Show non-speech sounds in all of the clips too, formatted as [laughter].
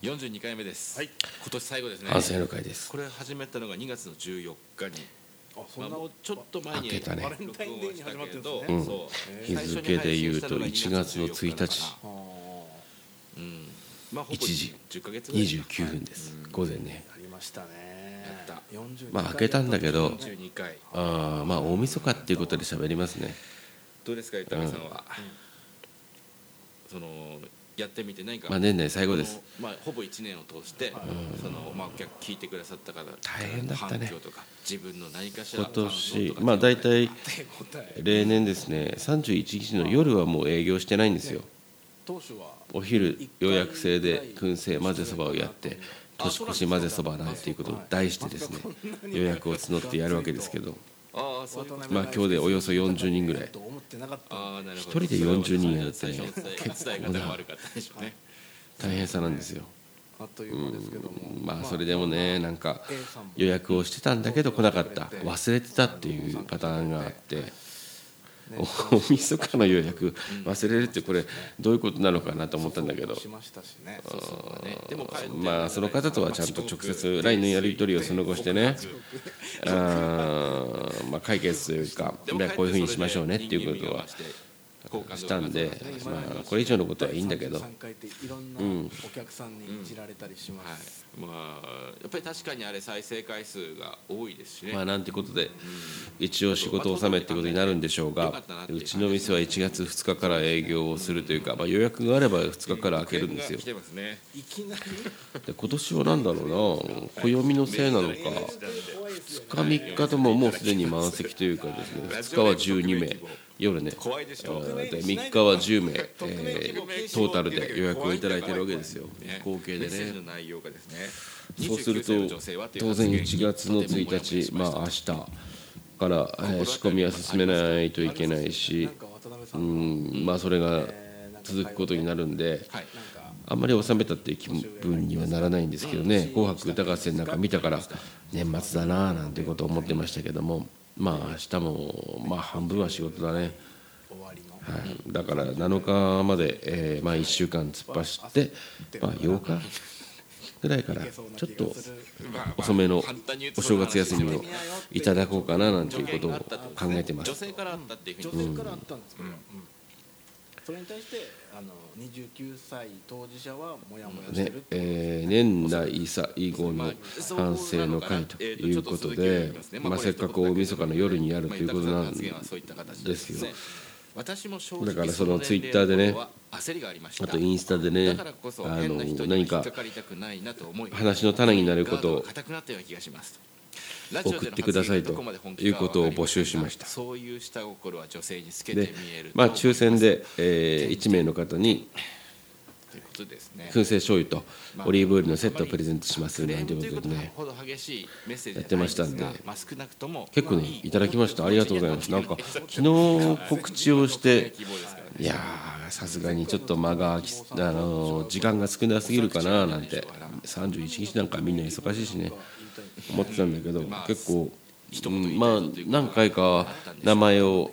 42回目です、はい。今年最後ですね。反省の会です。これ始めたのが2月の14日に。まあ、あそんなもうちょっと前に開けたね。バレンタインデーに始まってるんですねうん日付で言うと1月の1日。あうん。まあほぼ1時。10ヶ月ぐらい。29分です。午前ね。りましたね。やった。42まあ開けたんだけど。42回。あーまあ大晦日っていうことで喋りますね。どうですか伊丹さんは、そのやってみて何か、まあ年内最後です。まあ、ほぼ1年を通して、そのまあ、お客聞いてくださった方大変だったね。反響とか自分の何かしら今年まあ大体例年ですね31日の夜はもう営業してないんですよ。当初はお昼予約制で燻製混ぜそばをやって年越し混ぜそばなんていうことを題してですね予約を募ってやるわけですけどまあ今日でおよそ40人ぐらい。一人で40人やるって最ね初の伝え方が悪かったでしょうね。大変さなんですよ。あっという間ですけども。まあそれでもねなんか予約をしてたんだけど来なかった。忘れてたっていうパターンがあって。お大晦日の予約忘れるってこれどういうことなのかなと思ったんだけど。しまあその方とはちゃんと直接 LINE のやり取りをその後してね。[laughs] あーまあ解決というかこういうふうにしましょうねっていうことはしたんでまあこれ以上のことはいいんだけど3回っていろんなお客さんにいじられたりしまはい。す、まあやっぱり確かにあれ再生回数が多いですしね、まあなんてことで一応仕事納めってことになるんでしょうがう。ちの店は1月2日から営業をするというか、まあ、予約があれば2日から開けるんですよ。来てますね。いきなり？で今年は何だろうな暦のせいなのか怖いですよ2日3日とももうすでに満席というかですね。2日は12名夜ね。怖いでしょで。3日は10名、えートータルで予約をいただいてるわけですよ。ね。合計でね。そうすると29歳の女性はっていう当然発言1月の1日まあ明日から、えー仕込みは進めないといけないしうんんまあそれが続くことになるんであんまり収めたっていう気分にはならないんですけどね「紅白歌合戦」なんか見たから年末だなあなんてことを思ってましたけどもまあ明日もまあ半分は仕事だね、終わりの。はい、だから7日まで、えーまあ1週間突っ走って、まあ、8日ぐらいからちょっと遅めのお正月休みをいただこうかななんていうことを考えてます。女性からあったっていうふう女に性からあったんですけど、うんそれに対してあの29歳当事者はモヤモヤしてね。えー年内最後の反省の会ということで、まあ、せっかく大晦日の夜にやるということなんで。すよ。私もだからそのツイッターでねあとインスタでねあの何か話の種になることを送ってくださいということを募集しました。そういう下心は女性に透けてで見えると。まあ抽選で、え1名の方に燻製醤油とオリーブオイルのセットをプレゼントしますなんていうことでね。ほど激しいメッセージやってましたんで。はないすがまあ少なくとも結構ねいただきました。ありがとうございます。なんか昨日告知をしていやーさすがにちょっと間が空きあの時間が少なすぎるかななんて。31日なんかみんな忙しいしね思ってたんだけど結構、うんまあ何回か名前を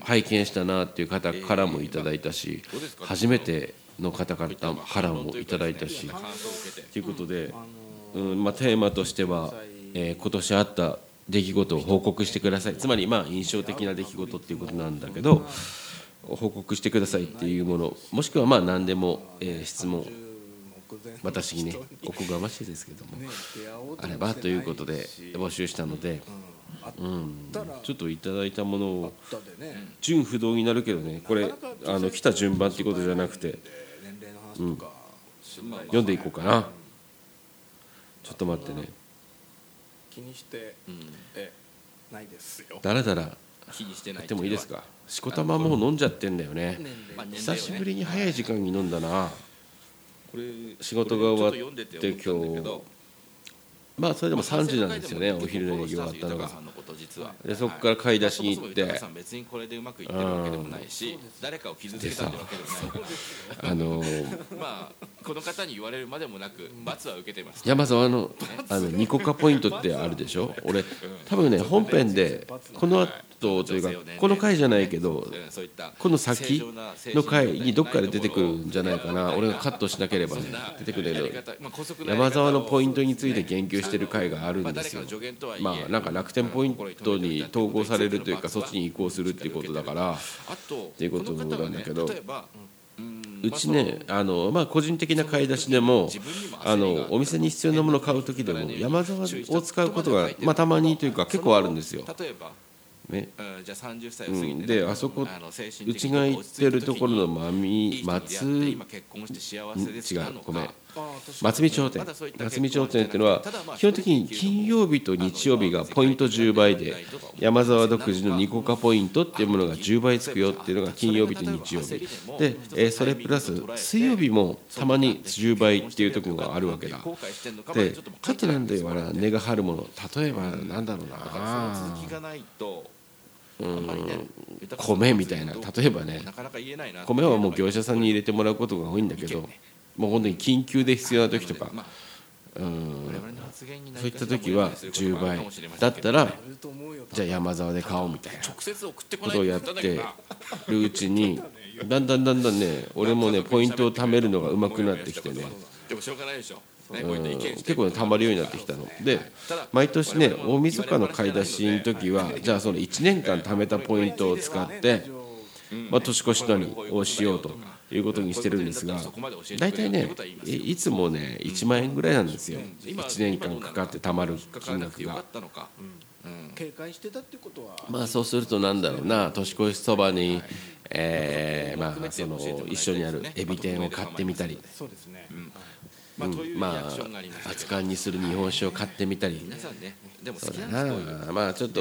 拝見したなっていう方からもいただいたし初めての方からもいただいたしということで、うんまあ、テーマとしては、えー今年あった出来事を報告してください。つまりまあ印象的な出来事っていうことなんだけど報告してくださいっていうものもしくはまあ何でも、えー質問私にね人おこがましいですけどもあればということで募集したので、うん。ちょっといただいたものをたでね。順不動になるけどねこれあの来た順番っていうことじゃなくて年齢の話とか。心配読んでいこうかな。ちょっと待ってね。気にしてえないですよ。だらだら気にしてないやってもいいですか？しこたまもう飲んじゃってんだよね。久しぶりに早い時間に飲んだな仕事が終わってこれちょっと読んでて思ったんだけど。まあそれでも3時なんですよねお昼の営業が。あったのがでそこから買い出しに行って。別にこれでうまくいってるわけでもないし誰かを傷つけたわけでもない。あのーまあこの方に言われるまでもなく罰は受けてます。山沢のあのニコカポイントってあるでしょ？俺多分ね本編でこのとというかこの回じゃないけどうんそういったこの先の回にどっかで出てくるんじゃないかな。俺がカットしなければね出てくれる。山沢のポイントについて言及してる回があるんですよ。まあなんか楽天ポイントに統合されるというかそっちに移行するっていうことだからあとていうことなんだけど。うちねあのまあ個人的な買い出しでもあのお店に必要なものを買う時でも山沢を使うことがまあたまにというか結構あるんですよ。ね。うんじゃあ30歳を過ぎてねうん、であそこうちが行ってるところのまいみ松違うごめん。松見町店。松見町店ってい。うのは基本的に金曜日と日曜日がポイント10倍で山沢独自のニコカポイントっていうものが10倍つくよっていうのが金曜日と日曜日。で、えーそれプラス水曜日もたまに10倍っていうところがあるわけだでだちょっとちょっとなんだよな根が張るもの例えばなんだろうな米みたいな例えばね米はもう業者さんに入れてもらうことが多いんだけどもう本当に緊急で必要な時とかまあうんそういった時はもやもやすることもある10倍だったらじゃあ山沢で買おうみたいなことをやってるうちにだんだんだんだんね俺もねポイントを貯めるのが上手くなってきてね。でもしょうがないでしょねこう結構ね貯まるようになってきたの。で毎年ね大晦日の買い出しの時はじゃあその1年間貯めたポイントを使ってまあ年越しのにをしようということにしてるんですが大体ねいいつもね1万円ぐらいなんですよ。1年間かかって貯まる金額が。らなくてよかっ。たのか。うん。警戒してたってことは。まあそうするとなんだろうな年越しそばに、えーまあその一緒にあるエビ天を買ってみたり、そうですねまあというリまアクションがありま熱燗にする日本酒を買ってみたり。皆さんねでも好きそうだな。んですまあちょっと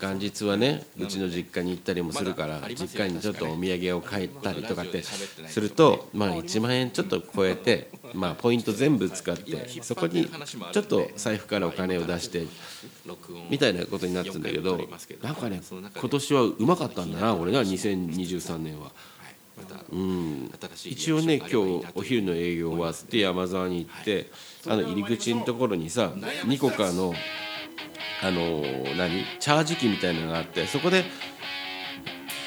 元日はねうちの実家に行ったりもするから実家にちょっとお土産を買ったりとかってするとまあ1万円ちょっと超えてまあポイント全部使ってそこにちょっと財布からお金を出してみたいなことになってるんだけどなんかね今年はうまかったんだな俺な2023年は。一応ね今日お日昼の営業終わって山沢に行ってあの入り口のところにさニコカのあのー何？チャージ機みたいなのがあってそこで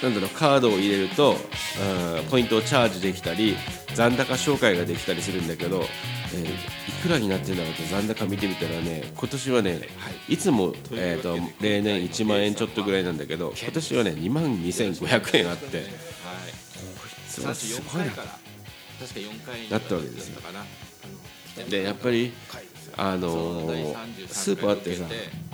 なんだろうカードを入れるとうんポイントをチャージできたり残高紹介ができたりするんだけど、えーいくらになってんだろうと残高見てみたらね今年はねい。つも、えー、と例年1万円ちょっとぐらいなんだけど今年はね2万2500円あって。はいそれはすごいな。34回から確か4回なったわけですよ。でやっぱりあのースーパーってさ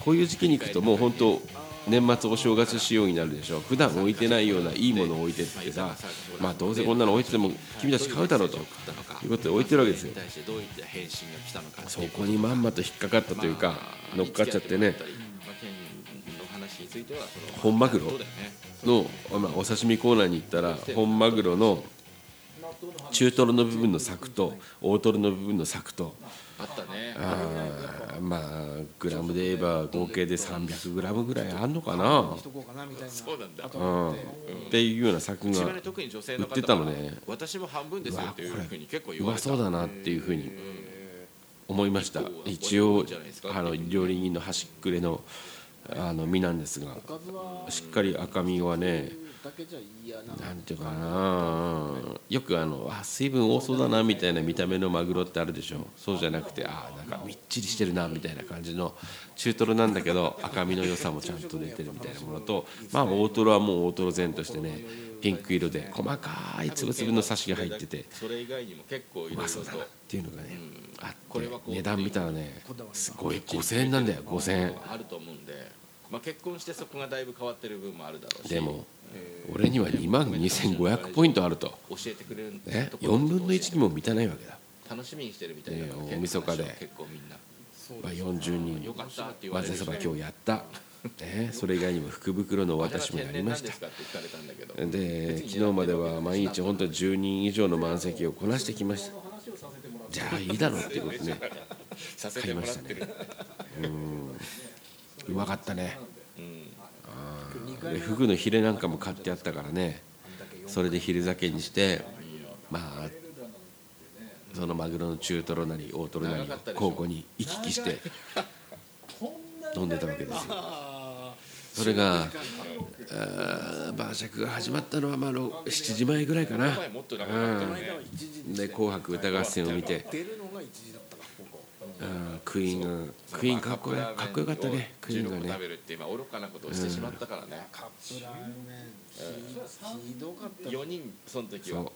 こういう時期に行くともう本当年末お正月仕様になるでしょ普段置いてないようないいものを置いてってさまあどうせこんなの置いてても君たち買うだろうと。いうことで置いてるわけですよ。そこにまんまと引っかかったというか乗っかっちゃってね。本マグロの、まあ、お刺身コーナーに行ったら本マグロの中トロの部分の柵と大トロの部分の柵とあったね。あーまあグラムで言えば合計で300グラムぐらいあんのかな。そうなんだ。うんっていうような作が売ってたのね。私も半分ですよっていうふうに結構う言われた。まそうだなっていうふうに思いました。一応あの料理人の端っくれのあの身なんですがしっかり赤身はねけじゃ嫌なな。んていうかな。よくあのあ水分多そうだなみたいな見た目のマグロってあるでしょ。そうじゃなくてあなんかみっちりしてるなみたいな感じの中トロなんだけど赤身の良さもちゃんと出てるみたいなものとまあ大トロはもう大トロ前としてねピンク色で細かいつぶつぶのサシが入っててそれ以外にも結構いろいそうだなっていうのがねあってこれはこう値段見たらねすごい5000円なんだよ5000円。あると思うんで、まあ、結婚してそこがだいぶ変わってる部分もあるだろうし。でも俺には2万2500ポイントあると。教えてくれるねところ4分の1にも満たないわけだ。楽しみにしてるみたいな大晦日で。結構みんな。まあ、40人。よかったって言われる。わざそば今日やった、ね、それ以外にも福袋のお渡しもやりました。で昨日までは毎日本当に10人以上の満席をこなしてきました。じゃあいいだろうっていうことね。させてもらってる、うまかったねフグのヒレなんかも買ってあったからね。それで昼酒にしてまあそのマグロの中トロなり大トロなりを交互に行き来して [laughs] 飲んでたわけですよ。あそれが [laughs] 晩酌が始まったのはまあろ7時前ぐらいかな。前もっと長かったよね。で「紅白歌合戦」を見て出るのが1時だったかここあークイーンがクイーンかっこよかっこよかったね。クイーンが16個ね。食べるって今愚かなことをしてしまったからね。カップラーメンひどかった。4人その時は。そ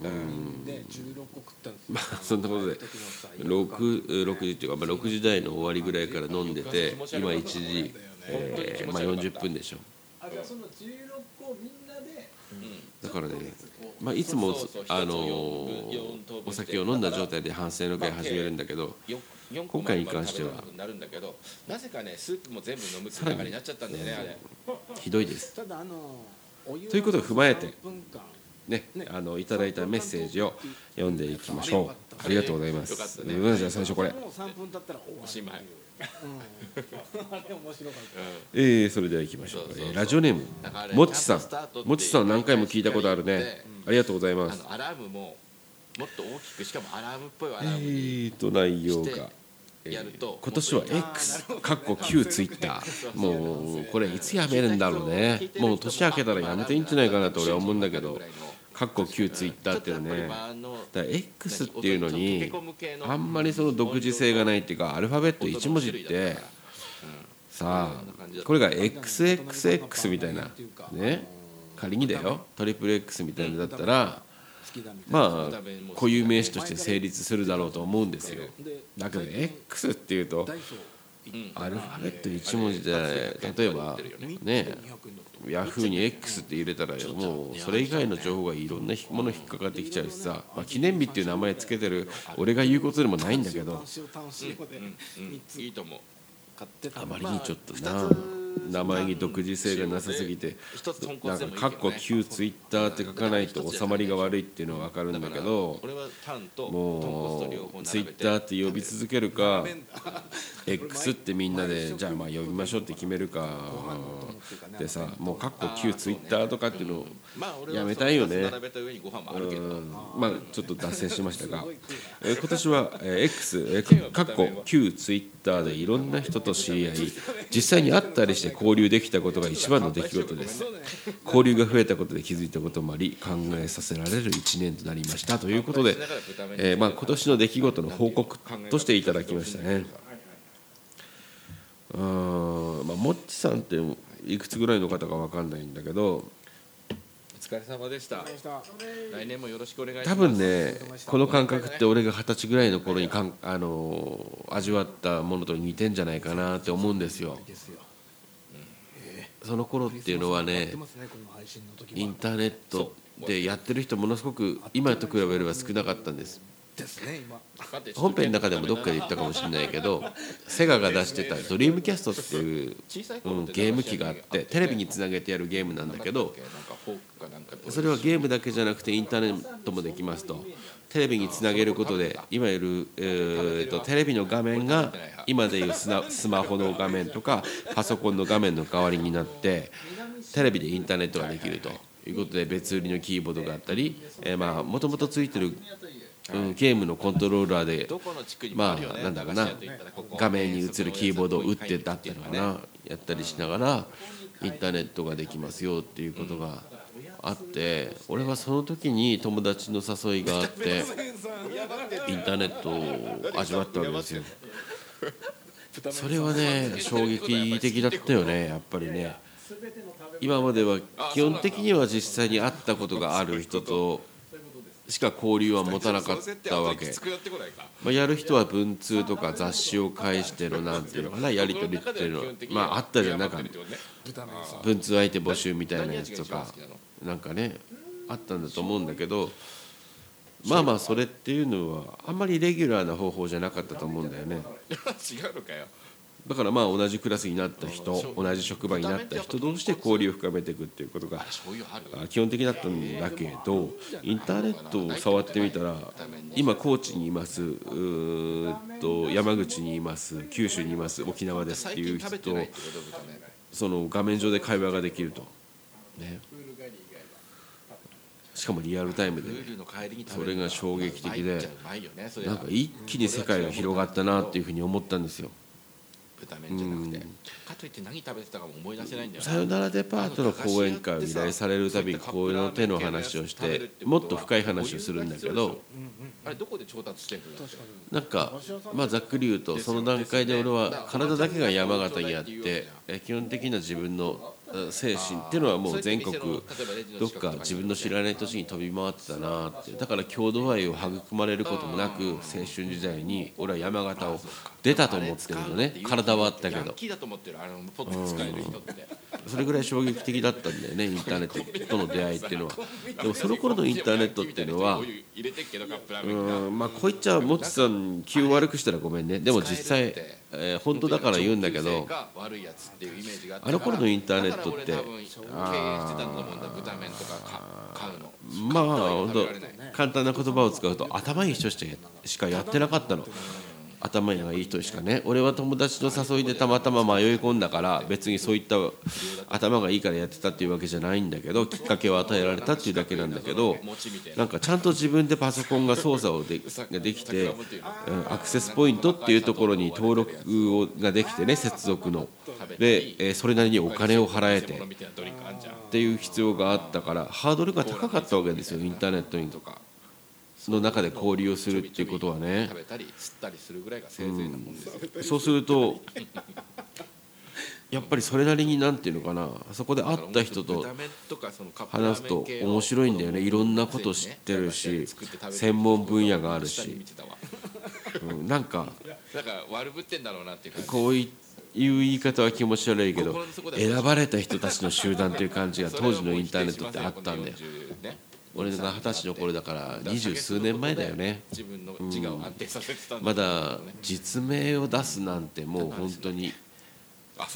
う。うん。で16個食ったんですよ。まあそんなことで時のさ 6, 6時っていうか、まあ、6時台の終わりぐらいから飲んでて今1時、えーまあ、40分でしょ。あじゃあその16個みんなでだからね、まあ、いつもそうそうあのお酒を飲んだ状態で反省の会始めるんだけど今回に関しては。なるんだけどなぜかねスープも全部飲むって流れになっちゃったんだよねあれ。ひどいです。ただあのということを踏まえて3分間。ねあのいただいたメッセージを読んでいきましょう。ありがとうございます。よかったね。うんじゃあ最初これ。もう3分経ったら終わるおしまいうん。あれ面白かったえー、それでは行きましょう。そうそうそう。えーラジオネーム。だからねもっちさん。もっちさん何回も聞いたことあるね。ありがとうございます。アラームももっと大きくしかもアラームっぽいアえラームにーと内容が。してやると今年は X かっこ旧ツイッターもうこれいつやめるんだろうね。もう年明けたらやめていいんじゃないかなと俺は思うんだけどかっこ旧ツイッターっていうのはねだ X っていうのにあんまりその独自性がないっていうかアルファベット1文字ってさあこれが XXX みたいなね。仮にだよ。トリプル X みたいなのだったらまあ固有名詞として成立するだろうと思うんですよ。でだけど X っていうとアルファベット1文字で例えばね200円だったヤフーに X って入れたらもうそれ以外の情報がいろんなもの引っかかってきちゃうしさ、まあ、記念日っていう名前つけてる俺が言うことでもないんだけど。単塩単塩で3ついいと思うあまりにちょっとなまあ名前に独自性がなさすぎてなんか「かっこ旧ツイッター」って書かないと収まりが悪いっていうのは分かるんだけどもうツイッターって呼び続けるか X ってみんなでじゃあまあ呼びましょうって決めるかでさもうかっこ旧ツイッターとかっていうのをやめたいよね。まあちょっと脱線しましたが、今年は、X、えかっこ旧ツイッターでいろんな人と知り合い実際に会ったりして交流できたことが一番の出来事です。交流が増えたことで気づいたこともあり考えさせられる1年となりました。ということで、えーまあ、今年の出来事の報告としていただきましたね。うんまあもっちさんっていくつぐらいの方か分かんないんだけど疲れ様でした。来年もよろしくお願いします。多分ねこの感覚って俺が二十歳ぐらいの頃にかん、あのー味わったものと似てんじゃないかなって思うんですよ。その頃っていうのはねインターネットでやってる人ものすごく今と比べれば少なかったんですですね今。本編の中でもどっかで言ったかもしれないけどセガが出してたドリームキャストっていう、うん、ゲーム機があってテレビにつなげてやるゲームなんだけどそれはゲームだけじゃなくてインターネットもできますと。テレビにつなげることでいわゆる、えーとテレビの画面が今でいうスナスマホの画面とかパソコンの画面の代わりになってテレビでインターネットができるということで別売りのキーボードがあったりもともとついてる、うん、ゲームのコントローラーでまあなんだかな。画面に映るキーボードを打ってたっていうのかな。やったりしながらインターネットができますよっていうことがあって俺はその時に友達の誘いがあってインターネットを味わったわけですよ。それはね衝撃的だったよねやっぱりね。今までは基本的には実際に会ったことがある人としか交流は持たなかったわけ。まあ、やる人は文通とか雑誌を介してのなんていうのかなやり取りっていうのはまああったじゃんなんか文通相手募集みたいなやつとかなんかねあったんだと思うんだけどまあまあそれっていうのはあんまりレギュラーな方法じゃなかったと思うんだよね。[laughs] 違うのかよ。だからまあ同じクラスになった人同じ職場になった人同士で交流を深めていくっていうことが基本的だったんだけどインターネットを触ってみたら今高知にいますと山口にいます九州にいます沖縄ですって最いう人とその画面上で会話ができると、ね、しかもリアルタイムでそれが衝撃的でなんか一気に世界が広がったなっていうふうに思ったんですよ豚麺じゃなくて。かといって何食べてたかも思い出せないんだよさよならデパートの講演会を依頼されるたびにこういうの手の話をしてもっと深い話をするんだけど。あれどこで調達してるの？なんかまあざっくり言うとその段階で俺は体だけが山形にあってえ基本的な自分のえ精神っていうのはもう全国どっか自分の知らない土地に飛び回ってたなって。だから郷土愛を育まれることもなく青春時代に俺は山形を出たと思ってるのね。体はあったけど。それぐらい衝撃的だったんだよね [laughs] インターネットとの出会いっていうのは。でもその頃のインターネットっていうのはうんまあこう言っちゃもちさん気を悪くしたらごめんね。でも実際、えー本当だから言うんだけどあの頃のインターネットってまあ本当簡単な言葉を使うと頭いい人ししかやってなかったの頭がいい人しかね。俺は友達の誘いでたまたま迷い込んだから別にそういった頭がいいからやってたっていうわけじゃないんだけどきっかけを与えられたっていうだけなんだけどなんかちゃんと自分でパソコンが操作をでができて、うんアクセスポイントっていうところに登録をができてね接続の。で、えそれなりにお金を払えてっていう必要があったからハードルが高かったわけですよインターネットに。とかの中で交流をするっていうことはね食べたり吸ったりするぐらいがせいぜいなもんですよ。そうするとやっぱりそれなりになんていうのかなそこで会った人と話すと面白いんだよね。いろんなこと知ってるし専門分野があるし。うんなんかだから悪ぶってんだろうなっていいう言い方は気持ち悪いけど選ばれた人たちの集団という感じが当時のインターネットってあったんだよ俺が二十歳の頃だから二十数年前だよね。自分の自我を安定させてたんまだだ実名を出すなんてもう本当に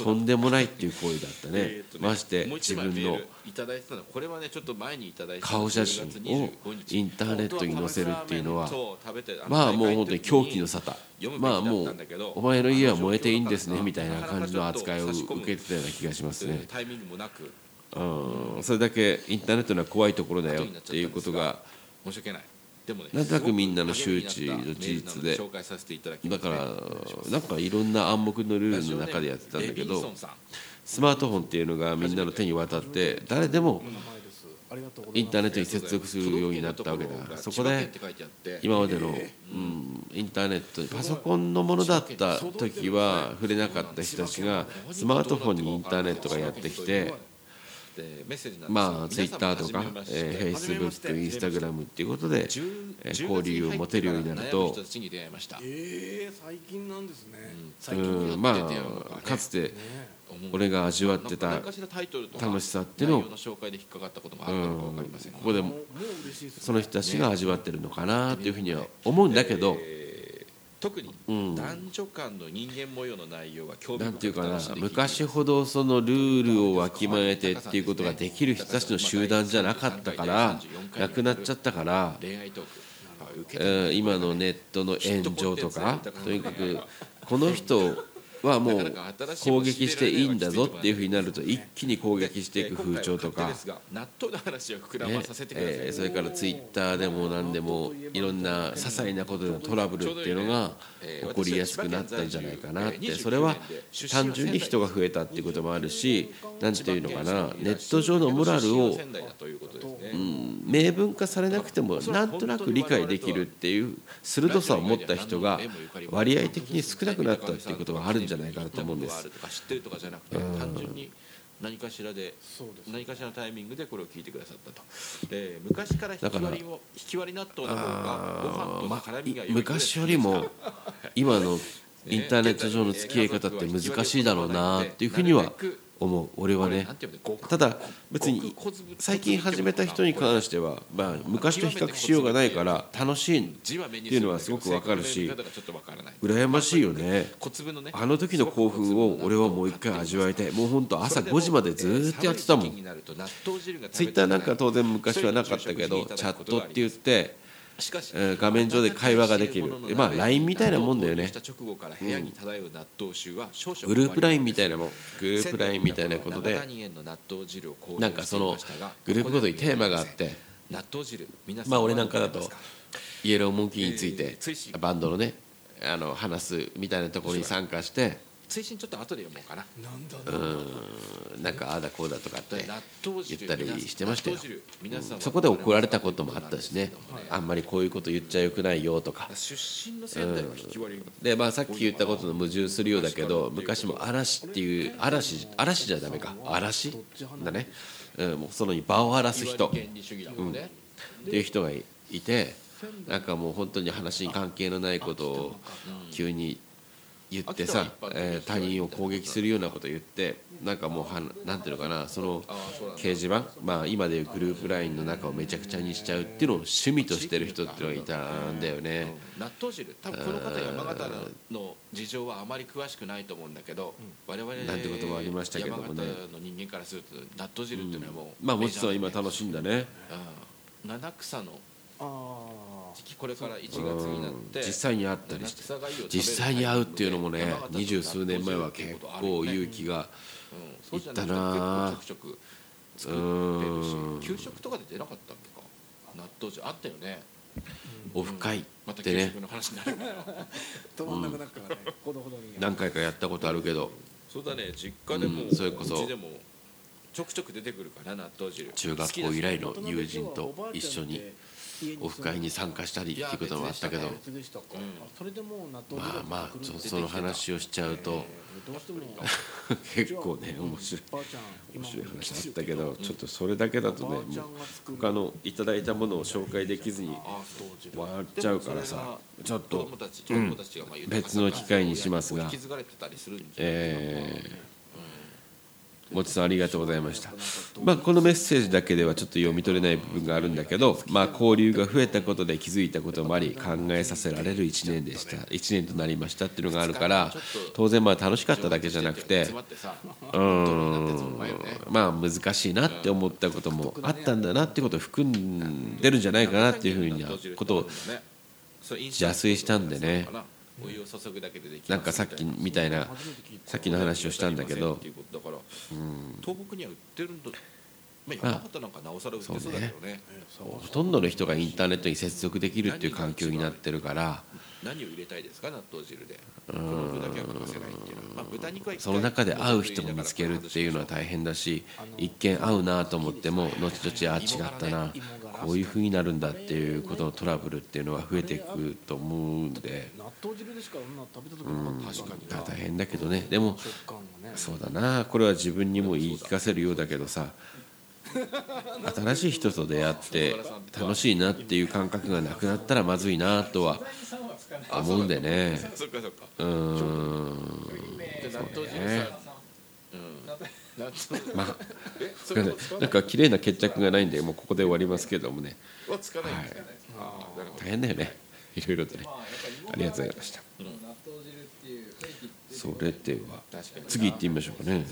とんでもないっていう行為だったね。ねまして自分の枚メールいただいてたの。これはねちょっと前にいただいてた顔写真を10月25日。インターネットに載せるっていうのはまあもう本当に狂気の沙汰。まあもうお前の家は燃えていいんですねみたいな感じの扱いを受けてたような気がしますね。タイミングもなくうん。それだけインターネットの怖いところだよっていうことが。申し訳ない。でもねなんとなくみんなの周知の事実で。紹介させていただきだからなんかいろんな暗黙のルールの中でやってたんだけどスマートフォンっていうのがみんなの手に渡って誰でもインターネットに接続するようになったわけだ。そこで今までの、うん、インターネットパソコンのものだった時は触れなかった人たちがスマートフォンにインターネットがやってきてまあツイッターとか、えー、フェイスブックインスタグラムっていうことで、えー交流を持てるようになるとえー、最近なんですね、うんまあかつて俺が味わってた楽しさっていうのを、うん、ここでその人たちが味わってるのかなっていうふうには思うんだけど、特にうん。男女間の人間模様の内容が興味なんていうかな深く昔ほどそのルールをわきまえてっていうことができる人たちの集団じゃなかったからなくなっちゃったから、今のネットの炎上とかとにかくこの人はもう攻撃していいんだぞっていうふうになると一気に攻撃していく風潮とか。ねえーそれからツイッターでも何でもいろんな些細なことでのトラブルっていうのが起こりやすくなったんじゃないかなって。それは単純に人が増えたっていうこともあるし何ていうのかなネット上のモラルをうことですね、明文化されなくてもなんとなく理解できるっていう鋭さを持った人が割合的に少なくなったっていうことがあるんじゃないかなと思うんです。知ってるとかじゃなくて、単純に何かしらでそうです。何かしらのタイミングでこれを聞いてくださったと。で昔から引き割りを引き割り納豆の方がご飯と絡みが良い昔よりも今のインターネット上の付き合い方って難しいだろうなっていうふうには思う。俺はね。ただ別に最近始めた人に関しては、まあ、昔と比較しようがないから楽しいっていうのはすごくわかるし羨ましいよね。あの時の興奮を俺はもう一回味わいたい。もう本当朝5時までずーっとやってたもん。ツイッターなんか当然昔はなかったけどチャットって言って画面上で会話ができる。まあ LINE みたいなもんだよね。う納豆臭は少々グループ LINE みたいなもん。グループ LINE みたいなことで7人への納豆汁を購入なんかそのグループごとにテーマがあってまあ俺なんかだとイエローモンキーについてバンドのねあの話すみたいなところに参加して追伸ちょっと後で読もうかな。なんだうん。なんかああだこうだとかって言ったりしてましたよ。そこで怒られたこともあったしね。あんまりこういうこと言っちゃよくないよとか。でまあさっき言ったことの矛盾するようだけど昔も嵐っていう嵐嵐じゃダメか。嵐？だね、うん、もうその場を荒らす人。原理主義だもんね、っていう人がいてなんかもう本当に話に関係のないことを急に言ってさ、えー他人を攻撃するようなことを言ってなんかもうはなんていうのかなその掲示板まあ今でいうグループラインの中をめちゃくちゃにしちゃうっていうのを趣味としてる人っていうのがいたんだよね。納豆汁多分この方山形の事情はあまり詳しくないと思うんだけど、我々なんてこともありましたけどもね。山形の人間からすると納豆汁っていうのはもう、まあもちろん今楽しいんだね。うん。七草のあ時期これから1月になって実際に会ったりして実際に会うっていうのもね二十数年前は結構勇気がいったなうんるし給食とかで出なかったっけか。納豆汁あったよね。オフ会またでね給食の話になるけど [laughs] 止まん何回かやったことあるけど。そうだね。実家でも、うん。それこそ。うちでもちょくちょく出てくるから納豆汁。中学校以来の友人と一緒にオフ会に参加したりっていうこともあったけど。まあまあそその話をしちゃうと [laughs] 結構ね面白い。面白い話だったけどちょっとそれだけだとねもう他のいただいたものを紹介できずに終わっちゃうからさ。ちょっと別の機会にしますが。えーもちさんありがとうございました、まあ、このメッセージだけではちょっと読み取れない部分があるんだけど、まあ、交流が増えたことで気づいたこともあり考えさせられる1年でした。1年となりましたっていうのがあるから当然まあ楽しかっただけじゃなくてうんまあ難しいなって思ったこともあったんだなってことを含んでるんじゃないかなっていうふうなことを邪推したんでね。お湯を注ぐだけでできますな。んかさっきみたいなさっきの話をしたんだけど。っていうことだから東北には売ってるんだ。まあ山形なんかなおさら売ってそうだけどね。ほとんどの人がインターネットに接続できるっていう環境になってるから。何を入れたいですか納豆汁で。この具だけは欠かせないっていうのは。まあ豚肉は一回その中で合う人も見つけるっていうのは大変だし一見合うなと思っても後々あ違ったなこういうふうになるんだっていうことのトラブルっていうのは増えていくと思うんで。納豆汁でしかそんな食べた時なかに大変だけどね。でもそうだな。これは自分にも言い聞かせるようだけどさ。新しい人と出会って楽しいなっていう感覚がなくなったらまずいなとは思うんでね。うーん。で納豆汁ねさまあえそれは使わなんか綺麗な決着がないんでもうここで終わりますけどもね。はい。大変だよね。いろいろとね。ありがとうございました。納豆汁っていう雰囲気ってそれでは次行ってみましょうかね。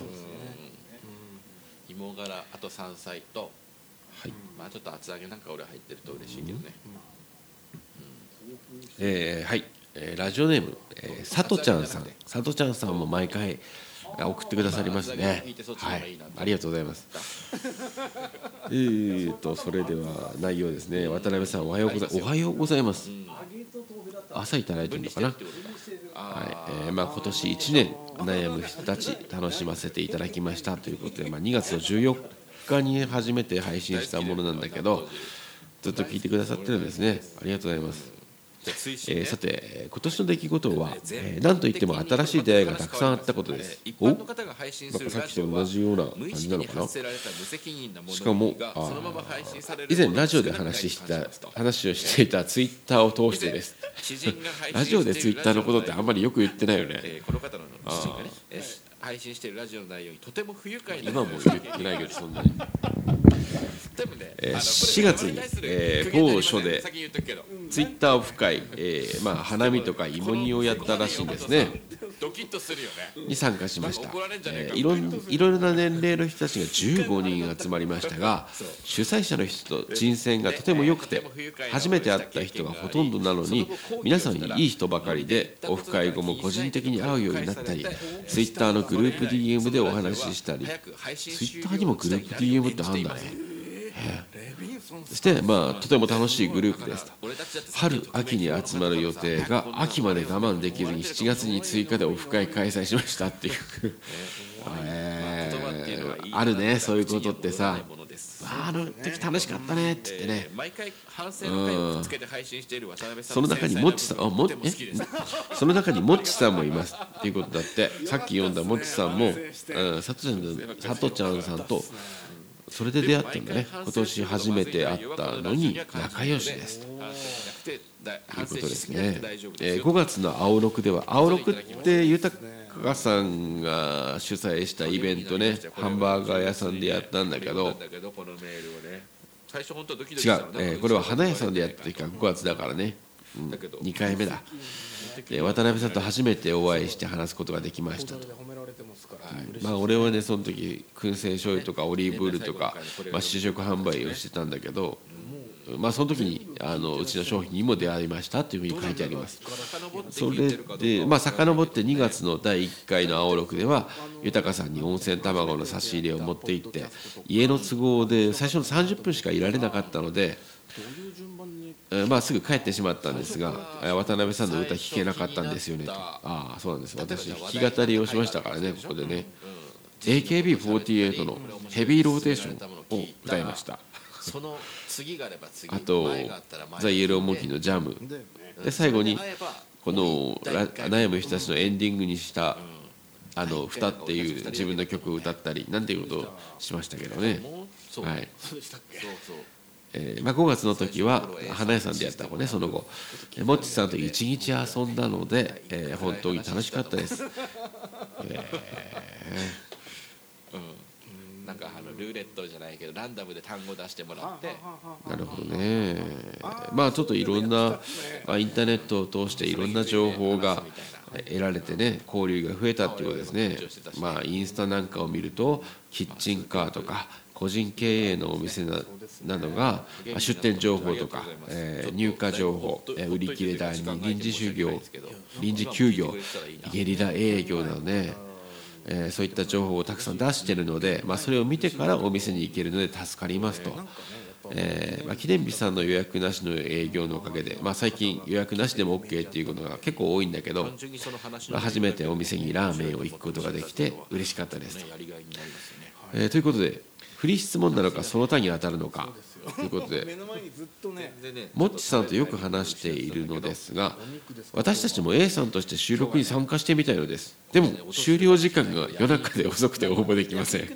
芋がらあと山菜とはい。まあちょっと厚揚げなんか俺入ってると嬉しいけどね。えーはい、えーラジオネーム、えー、さとちゃんさん。さとちゃんさんも毎回あ送ってくださりますね。はい。ありがとうございます。えーとそれでは内容ですね。渡辺さんおはようございおはようございます。朝いただいてるのかなはい。えーまあ、今年1年悩む人たち楽しませていただきました。ということで、まあ、2月の14日に初めて配信したものなんだけどずっと聞いてくださってるんですね。ありがとうございます、えーさてえー今年の出来事は、えー、何といっても新しい出会いがたくさんあったことです。おなんかさっきと同じような感じなのかな？しかもがあ以前ラジオで話した話をしていたツイッターを通してですラジオでツイッターのことってあんまりよく言ってないよね。配信しているラジオの内容にとても不愉快な今も言ってないけどそんなにえーあの4月にえー某所でツイッターオフ会、えーまあ、花見とか芋煮をやったらしいんですねドキッとするよね。に参加しました。えいろんいろな年齢の人たちが15人集まりましたが主催者の人と人選がとても良くて初めて会った人がほとんどなのに皆さんいい人ばかりでオフ会後も個人的に会うようになったりツイッターのグループ DM でお話ししたりツイッターにもグループ DM ってあるんだねそしてまあとても楽しいグループです。と春秋に集まる予定が秋まで我慢できずに7月に追加でオフ会開催しましたっていう。えーあるねそういうことってさ。あの時楽しかったねって言ってね。えー毎回反省の回をつけて配信している渡辺さんその中にもっちさんあもえ？その中にもっちさんもいますっていうことだってさっき読んだもっちさんも、うん、さとちゃんさとちゃんさんとそれで出会ったんだね。今年初めて会ったのに仲良しですと。いうことですね、えー5月の青六では青六って豊さんが主催したイベントねハンバーガー屋さんでやったんだけど。違う、えーこれは花屋さんでやった時か5月だからね、うん、2回目だ、えー渡辺さんと初めてお会いして話すことができましたと。まあ俺はねその時燻製醤油とかオリーブオイルとか、まあ、試食販売をしてたんだけど、まあその時にあのうちの商品にも出会いましたというふうに書いてあります。それでまあ遡って2月の第1回の青六では豊さんに温泉卵の差し入れを持って行って家の都合で最初の30分しかいられなかったのでまあ、すぐ帰ってしまったんですが渡辺さんの歌聴けなかったんですよねと。ああそうなんです。私弾き語りをしましたからねここでね。AKB48 の「ヘビーローテーション」を歌いました。そのあれば次あとザ・イエローモンキーの「ジャム。だよね」で最後にこのラ「悩む人たち」のエンディングにした「あの歌」っていう自分の曲を歌ったりなんていうことをしましたけどね。はい。そうでしたっけ？そうそう。えーまあ、5月の時は花屋さんでやった子ねその後。えーもっちさんと一日遊んだので、えー本当に楽しかったですなんかあのルーレットじゃないけどランダムで単語出してもらって。なるほどね。まあちょっといろんな、まあ、インターネットを通していろんな情報がえ得られてね交流が増えたっていうことですね。まあインスタなんかを見るとキッチンカーとか個人経営のお店ななどがまあ出店情報とか、えー入荷情報、えー売り切れ代に臨時就業臨時休業ゲリラ営業などねえーそういった情報をたくさん出してるので、まあ、それを見てからお店に行けるので助かりますと、えーまあ、記念日さんの予約なしの営業のおかげで、まあ、最近予約なしでも OK っていうことが結構多いんだけど、まあ、初めてお店にラーメンを行くことができて嬉しかったですと、えーということでフリー質問なのかその他に当たるのか。ということ目での前にずっとね。でね。もっちさんとよく話しているのですが私たちも A さんとして収録に参加してみたいのです。でも終了時間が夜中で遅くて応募できません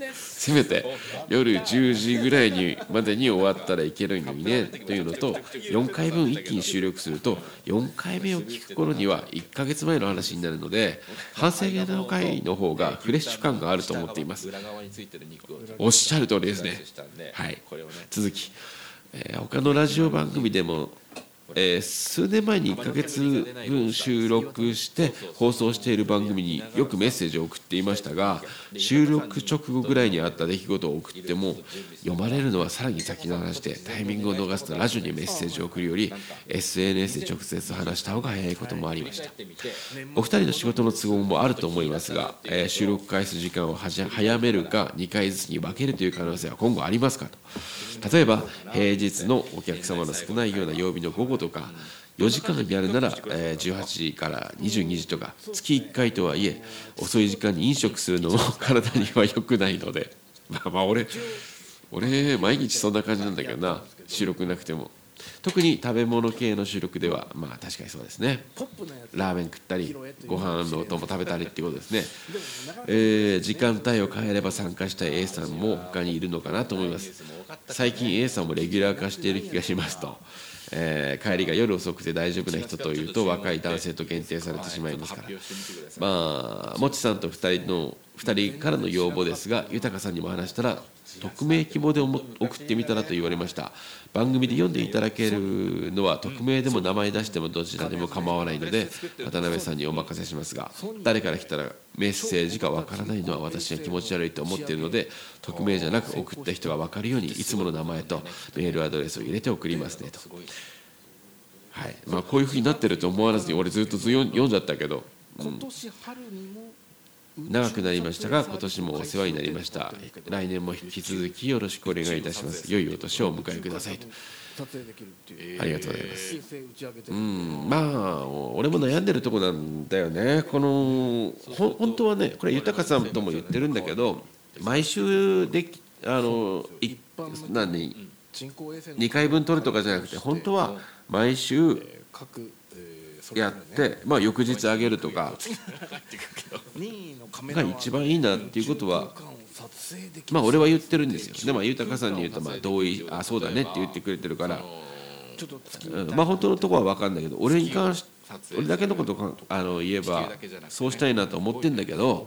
せめて夜10時ぐらいにまでに終わったらいけるのにねというのと4回分一気に収録すると4回目を聞く頃には1ヶ月前の話になるので反省芸能回の方がフレッシュ感があると思っています。おっしゃる通りですね。はい。続き、えー他のラジオ番組でも、えー数年前に1ヶ月分収録して放送している番組によくメッセージを送っていましたが収録直後ぐらいにあった出来事を送っても読まれるのはさらに先の話でタイミングを逃すとラジオにメッセージを送るより SNS で直接話した方が早いこともありました。お二人の仕事の都合もあると思いますが、えー収録回数時間を早めるか2回ずつに分けるという可能性は今後ありますかと。例えば平日のお客様の少ないような曜日の午後とか4時間やるなら、えー18時から22時とか月1回とはいえ遅い時間に飲食するのも [laughs] 体には良くないので。まあまあ俺俺毎日そんな感じなんだけどな。収録なくても。特に食べ物系の収録ではまあ確かにそうですね。ラーメン食ったりご飯のお供食べたりっていうことですね、えー時間帯を変えれば参加したい A さんも他にいるのかなと思います。最近 A さんもレギュラー化している気がしますと、えー帰りが夜遅くて大丈夫な人というと若い男性と限定されてしまいますから。まあもちさんと2人の2人からの要望ですが豊さんにも話したら匿名希望で送ってみたらと言われました。番組で読んでいただけるのは匿名でも名前出してもどちらでも構わないので渡辺さんにお任せしますが誰から来たらメッセージがわからないのは私が気持ち悪いと思っているので匿名じゃなく送った人が分かるようにいつもの名前とメールアドレスを入れて送りますねと。はい。まあ、こういうふうになってると思わずに俺ずっと読ん読んじゃったけど今年春長くなりましたが今年もお世話になりました。来年も引き続きよろしくお願いいたします。良いお年をお迎えくださいと。ありがとうございます。うんまあ俺も悩んでるとこなんだよね。このほ本当はねこれ豊さんとも言ってるんだけど毎週できあのい何人2回分取るとかじゃなくて本当は毎週各、やってまあ翌日あげるとか。[laughs] が一番いいなっていうことはまあ俺は言ってるんですよ。でも豊さんに言うとまあ同意あそうだねって言ってくれてるから。ちょっと月うんまあ本当のところは分かんないけど俺に関し俺だけのことをかあの言えばそうしたいなと思ってんだけど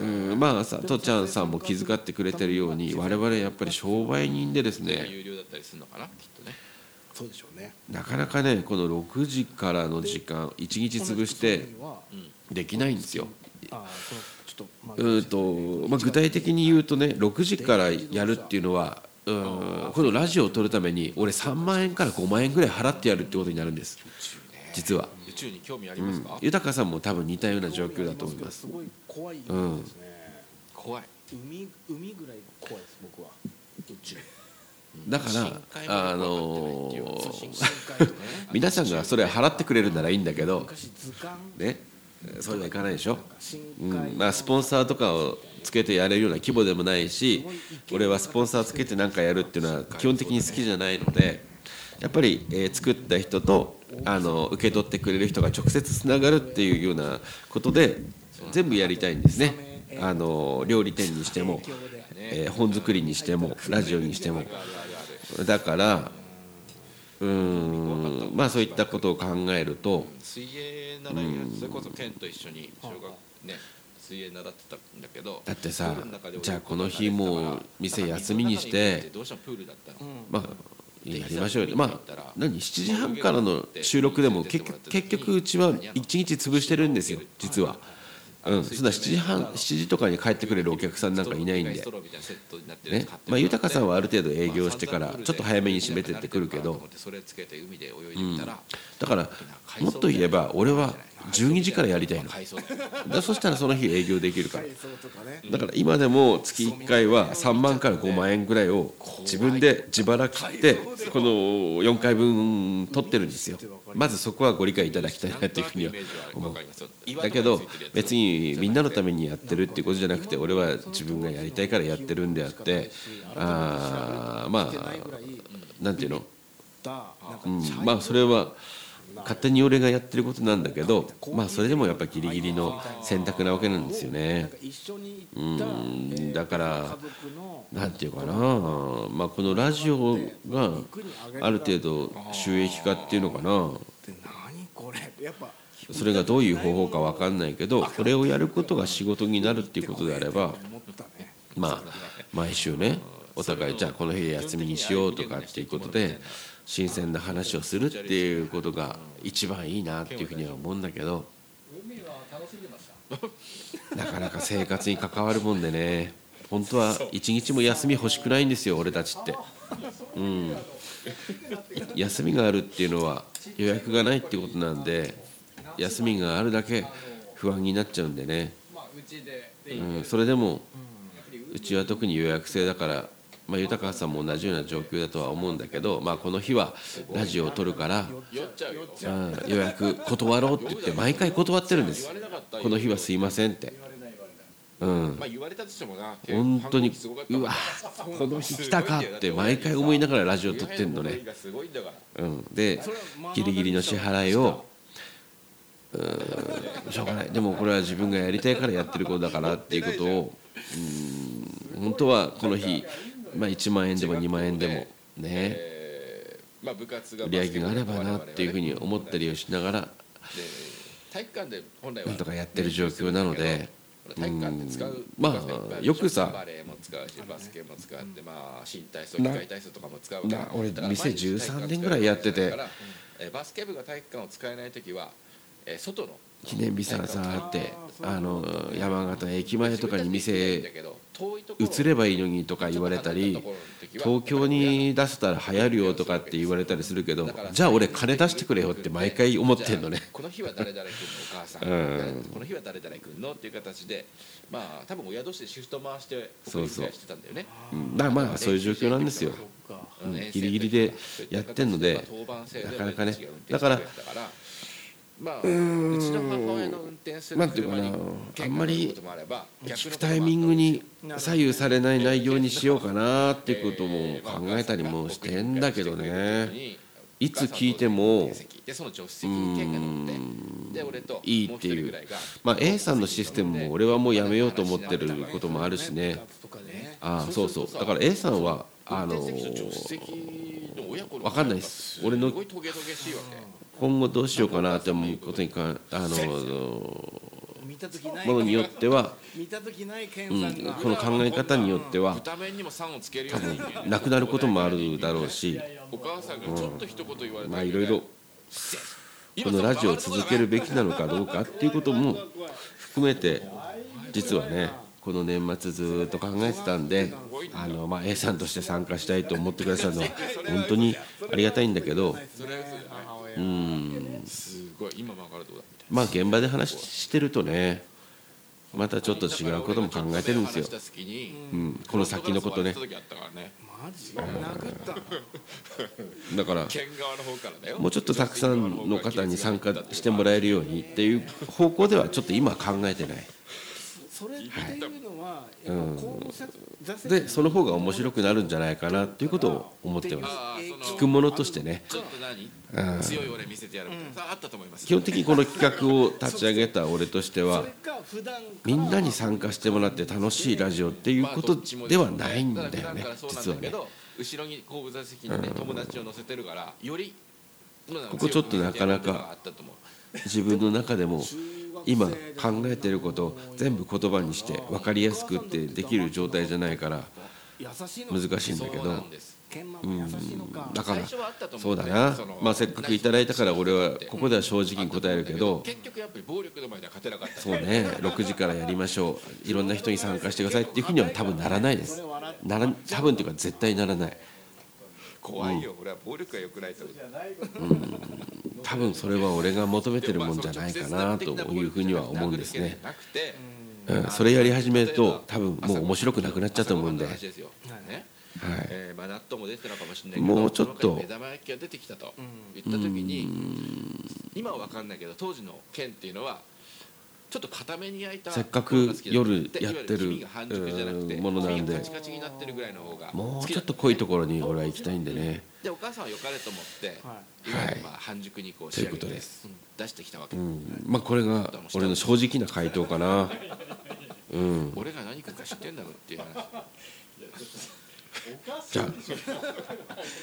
うんまあさとちゃんさんも気遣ってくれてるように我々やっぱり商売人でですねそうでしょうね。なかなかねこの6時からの時間1日潰してはできないんですよ。うーんとまあ、具体的に言うとね6時からやるっていうのはうんこのラジオを撮るために俺3万円から5万円ぐらい払ってやるってことになるんです。実は。宇宙に興味ありますか、豊さんも多分似たような状況だと思います。す。ごい怖いですね、怖い。海海ぐらい怖いです僕はだからあの皆さんがそれ払ってくれるならいいんだけどねそれはいかないでしょ？深う海んまあ、スポンサーとかをつけてやれるような規模でもないし俺はスポンサーつけて何かやるっていうのは基本的に好きじゃないのでやっぱり、えー作った人とあの受け取ってくれる人が直接つながるっていうようなことで全部やりたいんですね。あの料理店にしても、えー本作りにしてもラジオにしてもだからうーんまあそういったことを考えると水泳ならいそれこそ県と一緒に小学ね水泳習ってたんだけどだってさじゃあこの日もう店休みにしてどうしてもプールだったの、まあやりましょうよ。まあ何7時半からの収録でも結局結局うちは1日潰してるんですよ実は。うん、そんな7時半7時とかに帰ってくれるお客さんなんかいないんで。ね。まあ豊さんはある程度営業してからちょっと早めに閉めてってくるけど。それつけて海で泳いでみたら、だからもっと言えば俺は12時からやりたいの。だそしたらその日営業できるから。だから今でも月1回は3万から5万円ぐらいを自分で自腹切ってこの4回分取ってるんですよ。まずそこはご理解いただきたいなというふうには思う。だけど別にみんなのためにやってるっていうことじゃなくて俺は自分がやりたいからやってるんであってあーまあなんていうの？うん。まあそれは勝手に俺がやってることなんだけどまあそれでもやっぱギリギリの選択なわけなんですよね。か。一緒にうんだから家族のなんていうかな、まあ、このラジオがある程度収益化っていうのかな。で何これ？やっぱそれがどういう方法か分かんないけどこれをやることが仕事になるっていうことであればまあ毎週ねお互いじゃあこの日休みにしようとかっていうことで新鮮な話をするっていうことが一番いいなっていうふうには思うんだけど。なかなか生活に関わるもんでね。本当は一日も休み欲しくないんですよ俺たちって。うん。休みがあるっていうのは予約がないってことなんで休みがあるだけ不安になっちゃうんでね、うん、それでもうちは特に予約制だから、まあ、豊さんも同じような状況だとは思うんだけど、まあ、この日はラジオを撮るから、うん、予約断ろうって言って毎回断ってるんです。この日はすいませんって、うん、本当にうわこの日来たかって毎回思いながらラジオ撮ってんのね、うん、でギリギリの支払いをうんしょうがない。でもこれは自分がやりたいからやってることだからっていうことをうん本当はこの日、まあ、1万円でも2万円でもね。えーまあ部活が売り上げがあればなっていうふうに思ったりをしながらで体育館で本来はなんとかやってる状況なのでううん。まあよくさバレーも使うしバスケも使ってまあ新体操機械体操とかも使うからな俺店毎日体育館13年ぐらいやってて。バスケ部が体育館を使えない時はえー外の記念日さんさってあの山形駅前とかに店移ればいいのにとか言われたり東京に出せたら流行るよとかって言われたりするけどじゃあ俺金出してくれよって毎回思ってんのね。この日は誰々来るのお母さん、うん。この日は誰々来るのっていう形でまあ多分親同士でシフト回して送り迎えしてたんだよね。うん。だからまあそういう状況なんですよ。うん。ギリギリでやってんのでなかなかね。だからまあ、うちの母親の運転する車にあんまり聞くタイミングに左右されない内容にしようかなっていうことも考えたりもしてんだけどね。いつ聞いてもいいっていう。まあ A さんのシステムも俺はもうやめようと思ってることもあるしね。ああそうそう。だから A さんはあの運転席と助手席の親子のわかんないっす。俺の今後どうしようかなって思うことにかあのものによっては、うん、この考え方によっては豚麺にも3をつけるようになくなることもあるだろうしお母さんがちょっと一言言われたまあいろいろこのラジオを続けるべきなのかどうかっていうことも含めて実はねこの年末ずっと考えてたんであの、まあ、A さんとして参加したいと思ってくださるのは本当にありがたいんだけどうん。すごい今分かるとこだまあ現場で話してるとねまたちょっと違うことも考えてるんですよ。うん、この先のことね。だからもうちょっとたくさんの方に参加してもらえるようにっていう方向ではちょっと今は考えてないそれっていうのはやうん。でその方が面白くなるんじゃないかなっていうことを思ってます。聞くものとしてね。ちょっと何？強い俺見せてやるみたいなさああったと思います。基本的にこの企画を立ち上げた俺としてはみんなに参加してもらって楽しいラジオっていうことではないんだよね実はね。後ろに後部座席にね友達を乗せてるからよりここちょっとなかなかあったと思う自分の中でも今考えてることを全部言葉にして分かりやすくってできる状態じゃないから難しいんだけどうんだからそうだな。まあせっかくいただいたから俺はここでは正直に答えるけど結局やっぱり暴力の前では勝てなかったそうね。6時からやりましょう。いろんな人に参加してくださいっていうふうには多分ならないです。なら多分っていうか絶対ならない。怖いよ。俺は暴力が良くないと多分それは俺が求めてるもんじゃないかなというふうには思うんですね、なくてうん、それやり始めると多分もう面白くなくなっちゃうと思うんで、はい。えーまあ納豆も出てたのかもしれないけどもうちょっと。目玉焼きが出てきたと言った時に今は分かんないけど当時の県っていうのはちょっと固めに焼いたせっかく夜やってるものなんで。黄身がカチカチになってるぐらいの方がもうちょっと濃いところに俺は行きたいんでね、でお母さんは良かれと思って、はい。まあ半熟にこう仕上げということてです。出してきたわけ、うん、まあこれが俺の正直な回答かな。[laughs] うん。俺が何食うか知ってんだろっていう話。じゃあ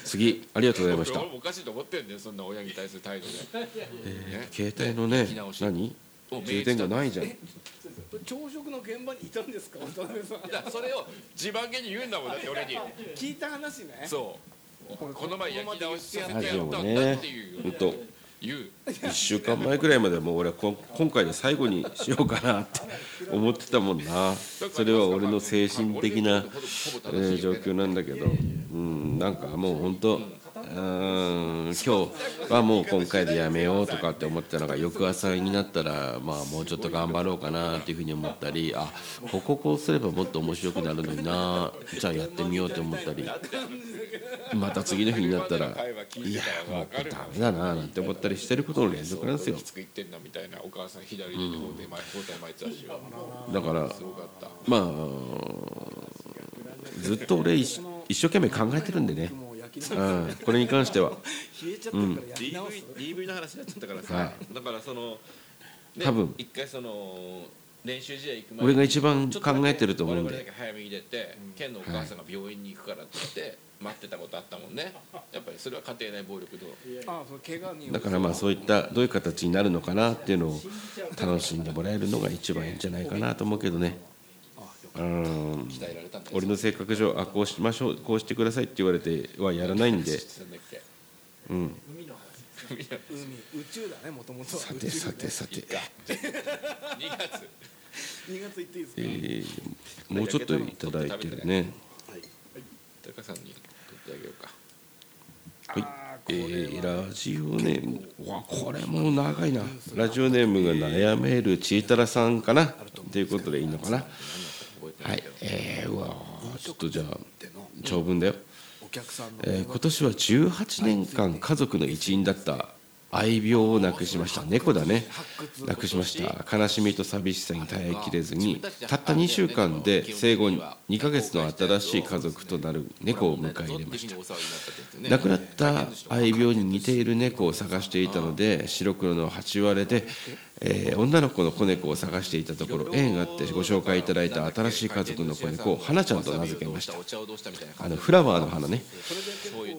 次ありがとうございました。[laughs] 俺もおかしいと思ってんだよそんな親に対する態度で、ね携帯のね何？充電がないじゃん。朝食の現場にいたんですか渡辺さん。それを自慢げに言うんだもんだって俺に。聞いた話ね。そう。この前焼き直しさせてやラジオったんだっていう。ほんと言う。1週間前くらいまでもう俺はこ今回で最後にしようかなって思ってたもんな。それは俺の精神的な、えー状況なんだけど。うんなんかもう本当うん今日はもう今回でやめようとかって思ってたのが翌朝になったらまあもうちょっと頑張ろうかなっていうふうに思ったりあこここうすればもっと面白くなるのになじゃあやってみようって思ったりまた次の日になったらいやもうダメだななんて思ったりしてることの連続なんですよ。きつく言ってん。なみたいなお母さん左に包帯巻い包帯巻いてたしよだからまあずっと俺一一生懸命考えてるんでね、もうん、これに関しては。冷えちゃったから焼き直す。DV, DV の話になっちゃったからさ、はだからその、ね多分。一回その練習試合行く前に俺が一番考えてると思うんで。我々だけ早めに出て、県のお母さんが病院に行くからって言って待ってたことあったもんね。やっぱりそれは家庭内暴力とあその怪我による。だからまあそういったどういう形になるのかなっていうのを楽しんでもらえるのが一番いいんじゃないかなと思うけどねうん。鍛えられたんだ俺の性格上あこうしましょうこうしてくださいって言われてはやらないんで。[laughs] なんだっけ。うん。海宇宙だねもともとさてさてさて、2月。2月行っていいですか、えーもうちょっといただいてるね。はい。高さんに取ってあげようか。はい。あえーラジオネーム。うわこれも長いな。ラジオネームが悩めるちいたらさんかな。ということでいいのかなはいえー、うわちょっとじゃあ長文だよ、えー今年は18年間家族の一員だった愛病を亡くしました。猫だね。亡くしました。悲しみと寂しさに耐えきれずにた。った2週間で生後2ヶ月の新しい家族となる猫を迎え入れました。亡くなった愛病に似ている猫を探していたので白黒の8割れで、えー女の子の子猫を探していたところ縁があってご紹介いただいた新しい家族の子猫を花ちゃんと名付けました。あのフラワーの花ね、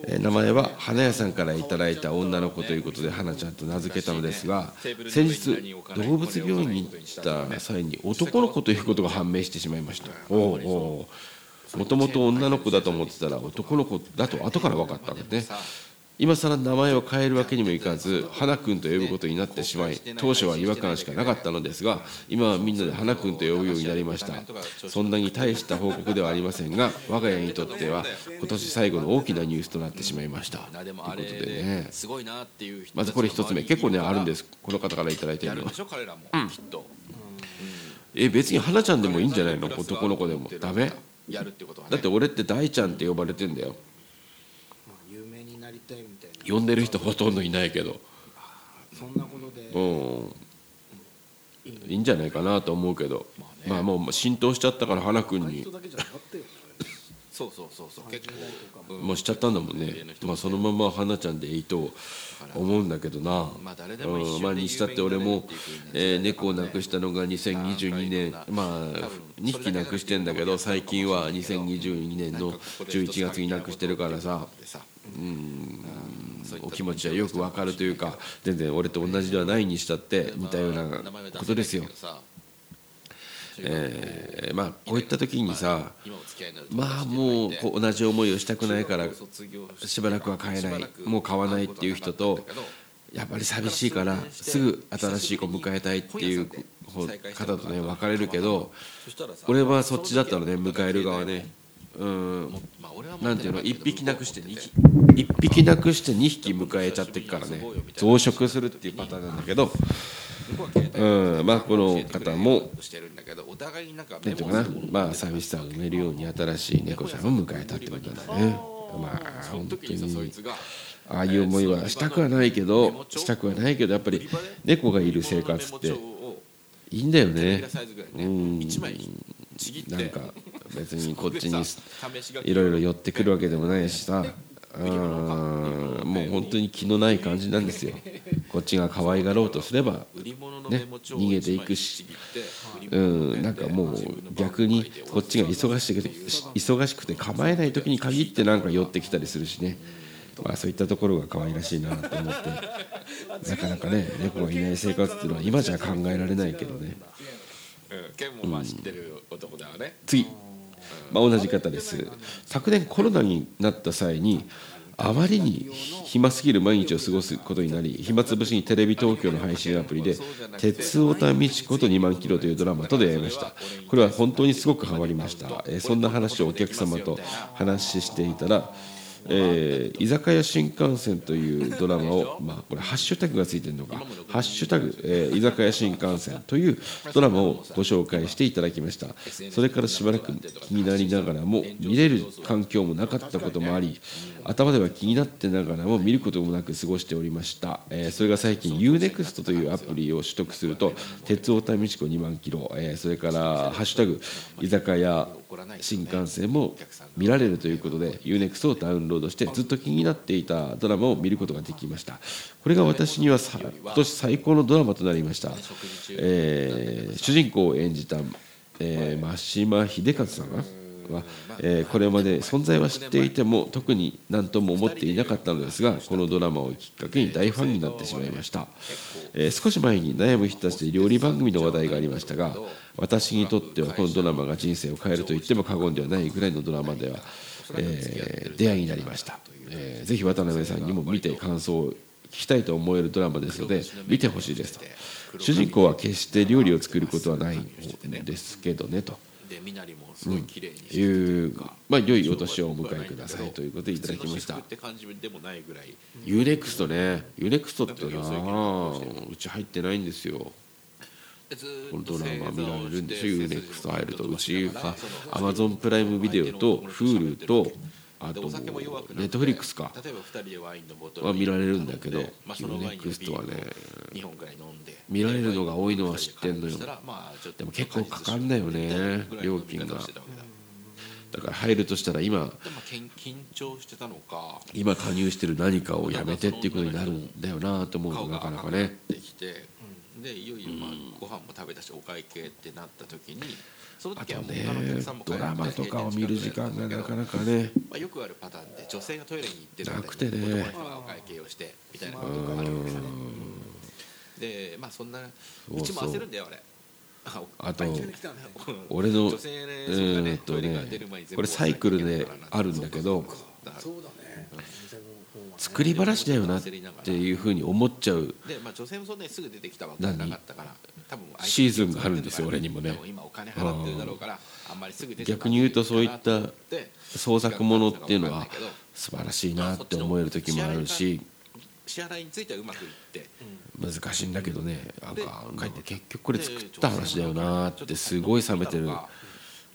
えー名前は花屋さんからいただいた女の子ということで花ちゃんと名付けたのですが先日動物病院に行った際に男の子ということが判明してしまいました。おうおう。もともと女の子だと思ってたら男の子だと後から分かったんだね今更名前を変えるわけにもいかず花くんと呼ぶことになってしまい当初は違和感しかなかったのですが今はみんなで花くんと呼ぶようになりました。そんなに大した報告ではありませんが我が家にとっては今年最後の大きなニュースとなってしまいました。ということれでね。まずこれ一つ目結構ねあるんです。すこの方からいただいてるの。はやるん。え別に花ちゃんでもいいんじゃないの？男の子でも。ダメ？やるってことはね。だって俺って大ちゃんって呼ばれてんだよまあ、有名になりたいみたいな呼んでる人ほとんどいないけど。そんなことで、うん。いいんじゃないかなと思うけど。まあもう浸透しちゃったから花くんに。人だけじゃなかったよねそう。そうそうそう。結構うん。もうしちゃったんだもんね。まあそのまま花ちゃんでいいと思うんだけどな。まあにしたって俺もえー猫を亡くしたのが2022年。まあ2匹亡くしてんだけど最近は2022年の11月に亡くしてるからさ。でさお気持ちはよくわかるというか全然俺と同じではないにしたって似たようなことですよ。えーまあこういった時にさまあもうこう同じ思いをしたくないからしばらくは買えないもう買わないっていう人とやっぱり寂しいからすぐ新しい子迎えたいっていう方とね別れるけど俺はそっちだったらね迎える側ねうん。なんていうの？1匹なくして2匹1匹なくして2匹迎えちゃってっからね。増殖するっていうパターンなんだけど。うん。まあこの方もなんていうかな。まあ寂しさを埋めるように新しい猫ちゃんを迎えたってことだね。まあ本当時にああいう思いはしたくはないけどしたくはないけどやっぱり猫がいる生活っていいんだよねうんなんか別にこっちにいろいろ寄ってくるわけでもないしさ。うん。もう本当に気のない感じなんですよ。[laughs] こっちが可愛がろうとすればね逃げていくし。うんなんかもう逆にこっちが忙しくて忙しくて構えない時に限ってなんか寄ってきたりするしね。まあそういったところが可愛らしいなと思って。[laughs] なかなかね猫がいない生活っていうのは今じゃ考えられないけどね。うん。ケンもまあ知ってる男だよね。次、まあ、同じ方です。昨年コロナになった際にあまりに暇すぎる毎日を過ごすことになり暇つぶしにテレビ東京の配信アプリで「鉄オタ美智子と2万キロ」というドラマと出会いました。これは本当にすごくハマりました、えーそんな話をお客様と話していたらえー居酒屋新幹線というドラマを、まあ、これハッシュタグがついてるのか「ハッシュタグ、えー居酒屋新幹線」というドラマをご紹介していただきました。それからしばらく気になりながらも見れる環境もなかったこともあり頭では気になってながらも見ることもなく過ごしておりました、えーそれが最近 UNEXT というアプリを取得すると鉄オタ美智子2万キロ、えーそれから「ハッシュタグ居酒屋新幹線」も見られるということで UNEXT をダウンロードしてずっと気になっていたドラマを見ることができました。これが私にはさ今年最高のドラマとなりました、えー主人公を演じた、えー、真島秀和さんがは、えーこれまで存在は知っていても特に何とも思っていなかったのですがこのドラマをきっかけに大ファンになってしまいました、えー少し前に悩む人たちで料理番組の話題がありましたが私にとってはこのドラマが人生を変えると言っても過言ではないぐらいのドラマでは、えー出会いになりました、えーぜひ渡辺さんにも見て感想を聞きたいと思えるドラマですので見てほしいですと。主人公は決して料理を作ることはないんですけどねと。ですごい綺麗にしていうまあ良いお年をお迎えくださいということでいただきました。って感じでもないぐらい U-NEXTね。 U-NEXTってなうち入ってないんですよ。でずーこのっとドラマ見られるんですよ。 U-NEXT入るとうちアマゾンプライムビデオと Hulu とあとネットフリックスか。例えば2人でワインのボトルは見られるんだけどまあ、そのネクストはね2本ぐらい飲んで見られるのが多いのは知ってんのよ。でも結構かかんだよね料金が。だだから入るとしたら今でまあ緊緊張してたのか今加入してる何かをやめてっていうことになるんだよなと思うとなかなかね。でいよいよまあご飯も食べたしお会計ってなった時にそのあ時はもうとね他のお客さんもドラマとかを見る時間がなかなかね。まあ、よくあるパターンで女性がトイレに行ってたなくてね。男の人がお会計をしてみたいなことがあるわけですね。でまあそんなうう。ちも焦るんだよあれ。あと俺の女性ねえっとトイレからね出る前に全部これサイクルであるんだけど作り話だよなっていうふうに思っちゃう。で、まあ、女性もそんなにすぐ出てきたわけじゃなかったから多分シーズンがあるんですよ俺にもねで今お金払ってるだろうからあんまりすぐ出て逆に言うとそういったで創作ものっていうのは素晴らしいなって思える時もあるし支払いについてはうまくいって難しいんだけどねなんかなんか結局これ作った話だよなってすごい冷めてる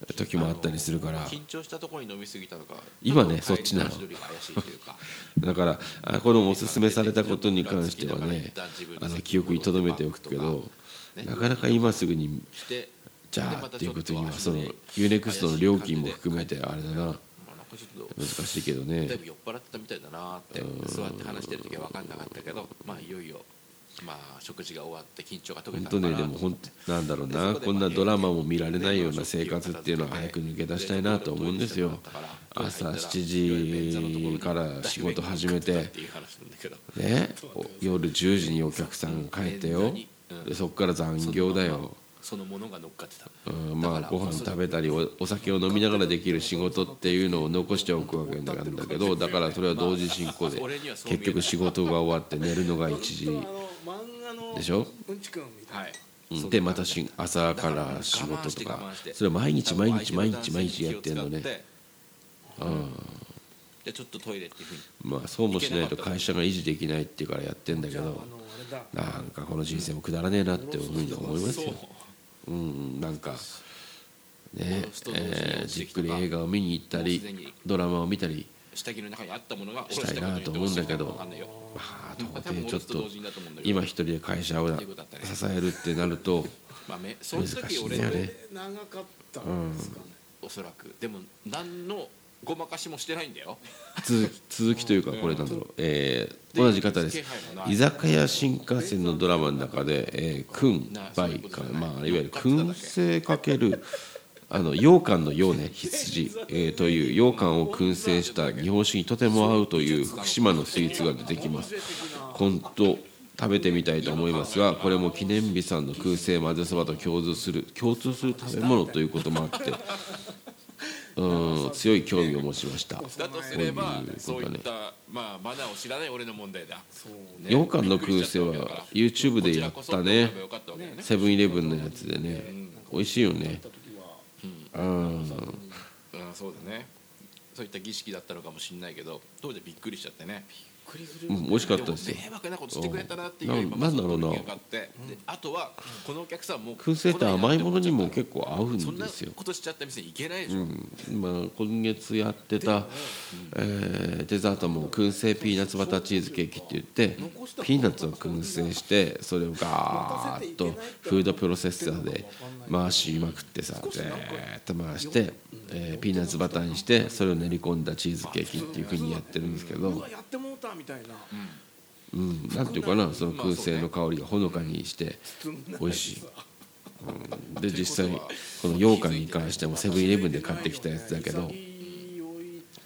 時もあったりするから。緊張したところに飲み過ぎたのか今ねそっちなの。[laughs] だからあこのおすすめされたことに関してはねあの記憶に留めておくけどなかなか今すぐにじゃあっていうことにはその UNEXT の料金も含めてあれだな。難しいけどね。だいぶ酔っ払ってたみたいだなって座って話してる時は分かんなかったけどまあいよいよまあ食事が終わって緊張が解け本たのかな当ねでも本当なんだろうな。こんなドラマも見られないような生活っていうのは早く抜け出したいなと思うんですよ。朝7時から仕事始めてねお夜10時にお客さんが帰ってよ。でそこから残業だよそのものが乗っかってた。うんまあご飯食べたりおお酒を飲みながらできる仕事っていうのを残しておくわけなんだけどだからそれは同時進行で結局仕事が終わって寝るのが1時でしょ？うん。ちくんみたいな。はい。うんでまたし朝から仕事とか。それを毎日毎日毎日毎日やってんのね。でちょっとトイレっていうふうに。まあそうもしないと会社が維持できないっていうからやってんだけどなんかこの人生もくだらねえなっていうふうに思いますようんなんかねえーじっくり映画を見に行ったりドラマを見たり下着の中にあったものがしたいなと思うんだけどまあ到底ちょっと今一人で会社を支えるってなるとまあめその難し時俺いんだよねで長かったんですかね。おそらく。でも何のごまかしもしてないんだよ。続き続きというかこれなんだろう、えー同じ方です。居酒屋新幹線のドラマの中で、えー、君梅か、まあ、いわゆる燻製かけるあの羊羹の羊ね羊、えーという羊羹を燻製した日本酒にとても合うという。福島のスイーツが出てきます。今度食べてみたいと思いますがこれも記念日さんの燻製混ぜそばと共通する共通する食べ物ということもあってうん強い興味を持ちました。だとすればそういだねったまあマナーを知らない俺の問題だそう。羊羹の燻製は YouTube でやったね。よかったわけだよねセブンイレブンのやつでね。美味しいよね。うん。うん。そうだね。そういった儀式だったのかもしれないけど当時はびっくりしちゃってねうん美味しかったですよ。迷惑なことしてくれたなっていうなんだろうな。あとはこのお客さんもう燻製って甘いものにも結構合うんそんなですよことしちゃった店に行けないでしょ、うん。まあ、今月やってた、えーデザートも燻製ピーナッツバターチーズケーキって言ってピーナッツを燻製してそれをガーッとフードプロセッサーで回しまくってさずーっと回して、えーピーナッツバターにしてそれを練り込んだチーズケーキっていうふうにやってるんですけどみたいな。うん、なんていうかなその燻製の香りがほのかにして美味しい、[laughs] うん、で実際この羊羹に関してもセブンイレブンで買ってきたやつだけど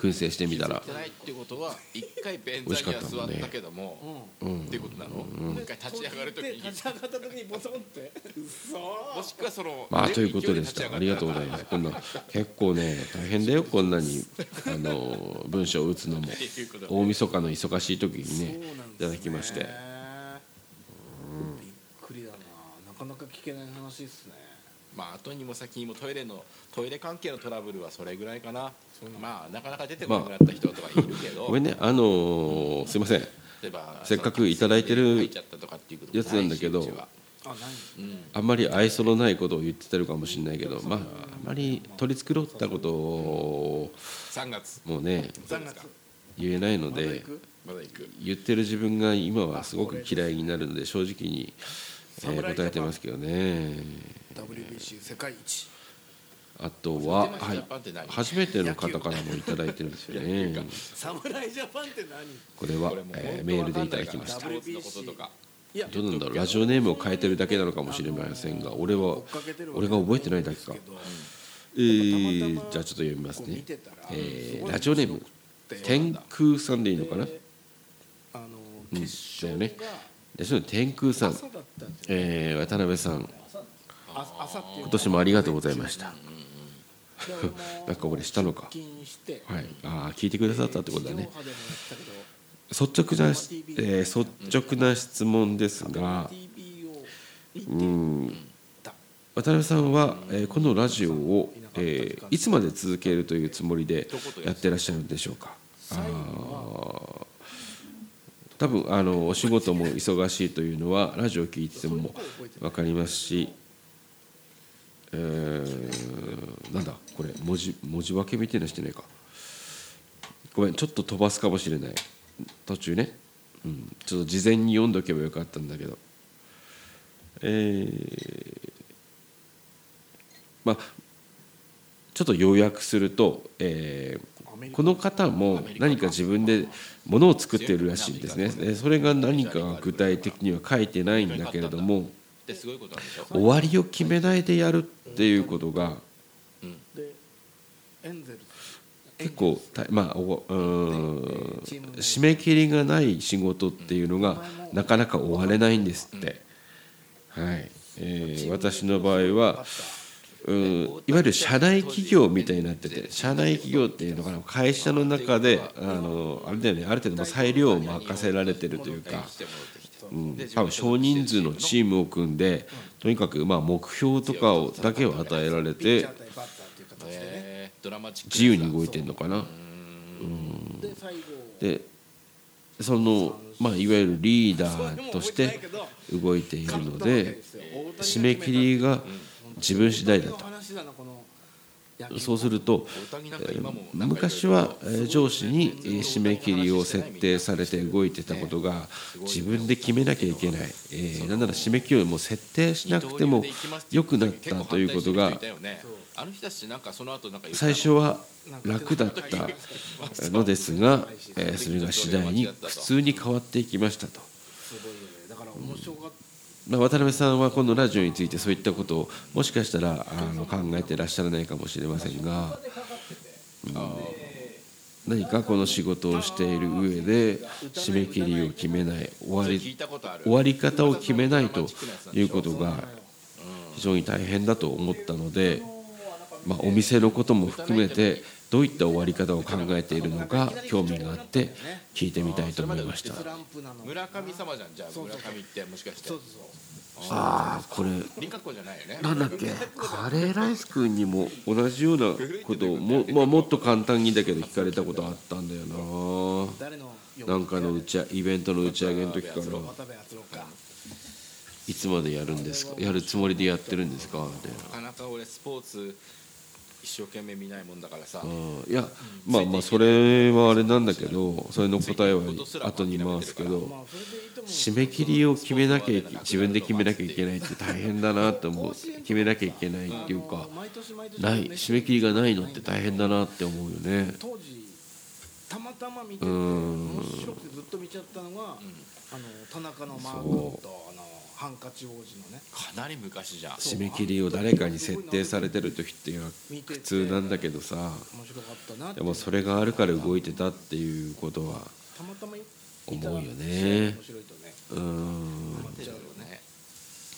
燻製してみたら。ってないってことは一回便美味し座には座かったもんね。ったけども、っていうことなの、もう一回立ち上がるとき立ち上がった時にボソンって。うそももしくはそのまあということでした。ありがとうございます。こんな結構ね大変だよこんなに。あの文章を打つのも。大晦日の忙しい時にねいただきまして。びっくりだな。なかなか聞けない話ですねまあ後にも先にもトイレのトイレ関係のトラブルはそれぐらいかな。まあなかなか出てこなくなった人とかいるけど、ごめんねあのーすいません。せっかくいただいてるやつなんだけどあんまり愛想のないことを言ってたるかもしれないけどまああまり取り繕ったことを3月。もうね3月言えないので言ってる自分が今はすごく嫌いになるので正直に、えー答えてますけどね。WBC 世界一。あとは、はい。初めての方からもいただいてるんですよね。侍ジャパンって何？これはこれも、えーメールでいただきました。どうなんだろう？ラジオネームを変えてるだけなのかもしれませんが俺は俺が覚えてないだけか。えー、じゃあちょっと読みますね、えーラジオネーム天空さんでいいのかな？あのうん決勝だよねその天空さん、えー渡辺さん。今年もありがとうございました。なんか俺したのか。はい。ああ聞いてくださったってことだね。率直な、えー率直な質問ですがうん。た。渡辺さんは、えーこのラジオを、えーいつまで続けるというつもりでやってらっしゃるんでしょうか？あー多分あのお仕事も忙しいというのはラジオ聞いてても分かりますし、えーなんだこれ文字文字分けみたいなしてないか。ごめんちょっと飛ばすかもしれない。途中ね、うん、ちょっと事前に読んどけばよかったんだけど。えーまあちょっと要約すると、えーこの方も何か自分でものを作ってるらしいんですね。それが何か具体的には書いてないんだけれども終わりを決めないでやるっていうことが結構まあ締め切りがない仕事っていうのがなかなか終われないんですって、はい。えー私の場合はういわゆる社内企業みたいになってて社内企業っていうのかな会社の中であのあれだよねある程度もう裁量を任せられてるというか、うん、多分少人数のチームを組んでとにかくまあ目標とかをだけを与えられて自由に動いてるのかな。で最後でその、まあ、いわゆるリーダーとして動いているので締め切りが自分次第だとそうすると昔は上司に締め切りを設定されて動いてたことが自分で決めなきゃいけない、えーなんなら締め切りをもう設定しなくても良くなったということが最初は楽だったのですがえーそれが次第に普通に変わっていきましたと。面白かっま、渡辺さんはこのラジオについてそういったことをもしかしたらあの考えてらっしゃらないかもしれませんが、うん何かこの仕事をしている上で締め切りを決めない終わり終わり方を決めないということが非常に大変だと思ったので、まあ、お店のことも含めてどういった終わり方を考えているのか興味があって聞いてみたいと思いました。たスランプなの村上様じゃんじゃあ村上ってもしかして。ああこれなんだっけ？カレーライス君にも同じようなことを [laughs] も,、まあ、もっと簡単にだけど聞かれたことあったんだよな。なんかの打ち上イベントの打ち上げの時から。いつまでやるんですか？やるつもりでやってるんですか？みたいな。なかなか俺スポーツ一生懸命見ないもんだからさ。うん。いやまあまあそれはあれなんだけどそれの答えは後に回すけど締め切りを決めなきゃいけ自分で決めなきゃいけないって大変だなって思う。決めなきゃいけないっていうかない。締め切りがないのって大変だなって思うよね。当時たまたま見ててうん。面白くてずっと見ちゃったのが、あの田中のマー君とハンカチ王子のね。かなり昔じゃん。締め切りを誰かに設定されてる時っていうのは苦痛なんだけどさ。でもそれがあるから動いてたっていうことはたまたま見思うよね。面白いとね。うーん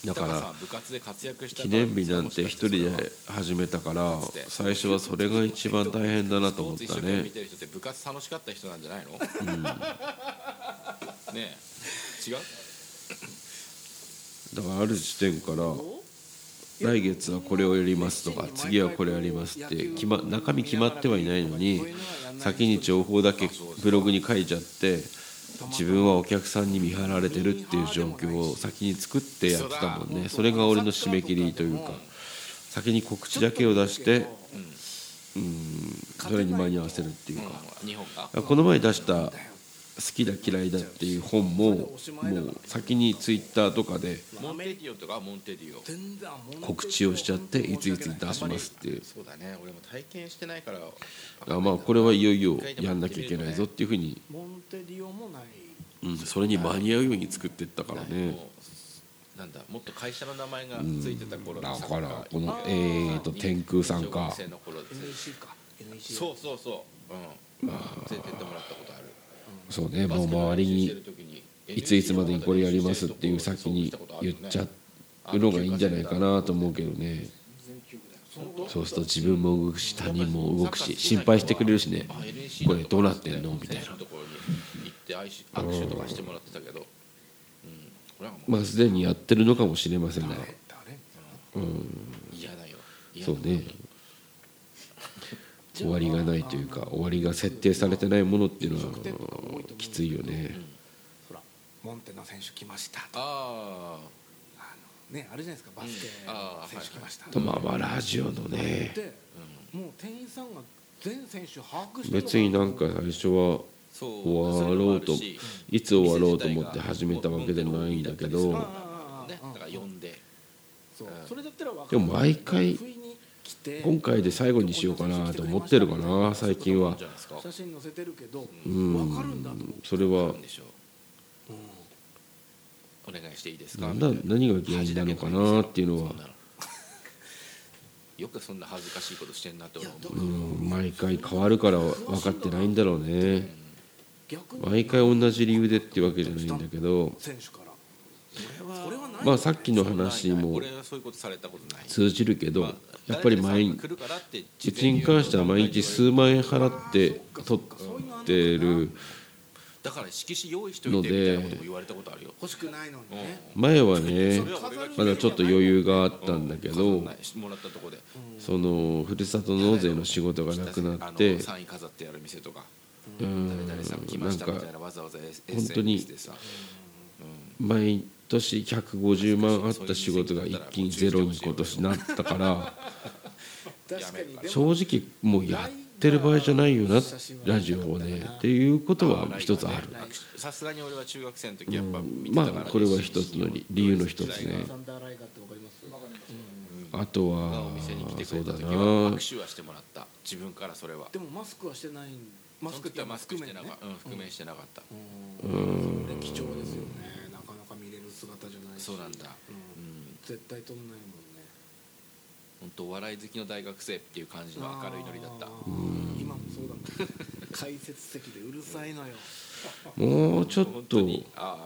だから豊さん部活で活躍した記念日なんて一人で始めたから最初はそれが一番大変だなと思ったね。部活楽しかった人なんじゃないの、ねえ。違う？だからある時点から来月はこれをやりますとか次はこれやりますって決、ま、中身決まってはいないのに先に情報だけブログに書いちゃって自分はお客さんに見張られてるっていう状況を先に作ってやってたもんね。それが俺の締め切りというか先に告知だけを出してうんそれに間に合わせるっていうか。この前出した「好きだ嫌いだ」っていう本ももう先にツイッターとかで告知をしちゃっていついつに出しますっていう。そうだね。俺も体験してないから。あまあこれはいよいよやんなきゃいけないぞっていうふうに、モンテディオもない。うん、それに間に合うように作ってったからね。なんだもっと会社の名前がついてた頃だのからこのえーと天空さんか。そうそうそう。うん。連れてってもらったことあるそうねもう周りにいついつまでにこれやりますっていう先に言っちゃうのがいいんじゃないかなと思うけどね。そうすると自分も動くし他人も動くし心配してくれるしね。これどうなってんの？みたいな。握手とかしてもらってたけど、まあすでにやってるのかもしれませんが誰嫌だよ。嫌だそうね終わりがないというか終わりが設定されてないものっていうのはきついよね。ほらモンテの選手来ましたと。ああのねあるじゃないですかバスケ選手来ました。とまあまあラジオのね。でもう店員さんが全選手把握してるのか別になんか最初はそう終わろうといつ終わろうと思って始めたわけでもないんだけど。あーねだから呼んで。それだったら分かる。でも毎回今回で最後にしようかなと思ってるかな最近は。じゃないですか写真載せてるけどうん。分かるんだと思うそれはお願いしていいですか？何が原因なのかなっていうのは。[laughs] よくそんな恥ずかしいことしてんなって思う。うん。毎回変わるから分かってないんだろうね。毎回同じ理由でっていうわけじゃないんだけど。選手から。俺それはない。まあさっきの話にも通じるけどまあやっぱり毎誰々さんが来るからってうちに関しては毎日数万円払って取ってるだから色紙用意しといてみたいなことも言われたことあるよ欲しくないのにね。前はねまだちょっと余裕があったんだけどそのふるさと納税の仕事がなくなってサイン飾ってやる店とかうんなんか本当に毎年150万あった仕事が一気にゼロに今年なったから正直もうやってる場合じゃないよなラジオをねっていうことは一つある。さすがに俺は中学生の時やっぱまあこれは一つの理理由の一つね。あとがはお店に来てくそうだな。握手はしてもらった。自分からそれは。でもマスクはしてない。マスクってマスクしてなねかったうん覆面してなかった。うん。貴重ですよねなかなか見れる姿じゃないし。そうなんだ。うん。うん絶対撮んないもんね。本当お笑い好きの大学生っていう感じの明るいノリだった。あー。今もそうだもん解説席でうるさいのよ。もうちょっ本と。違当にあ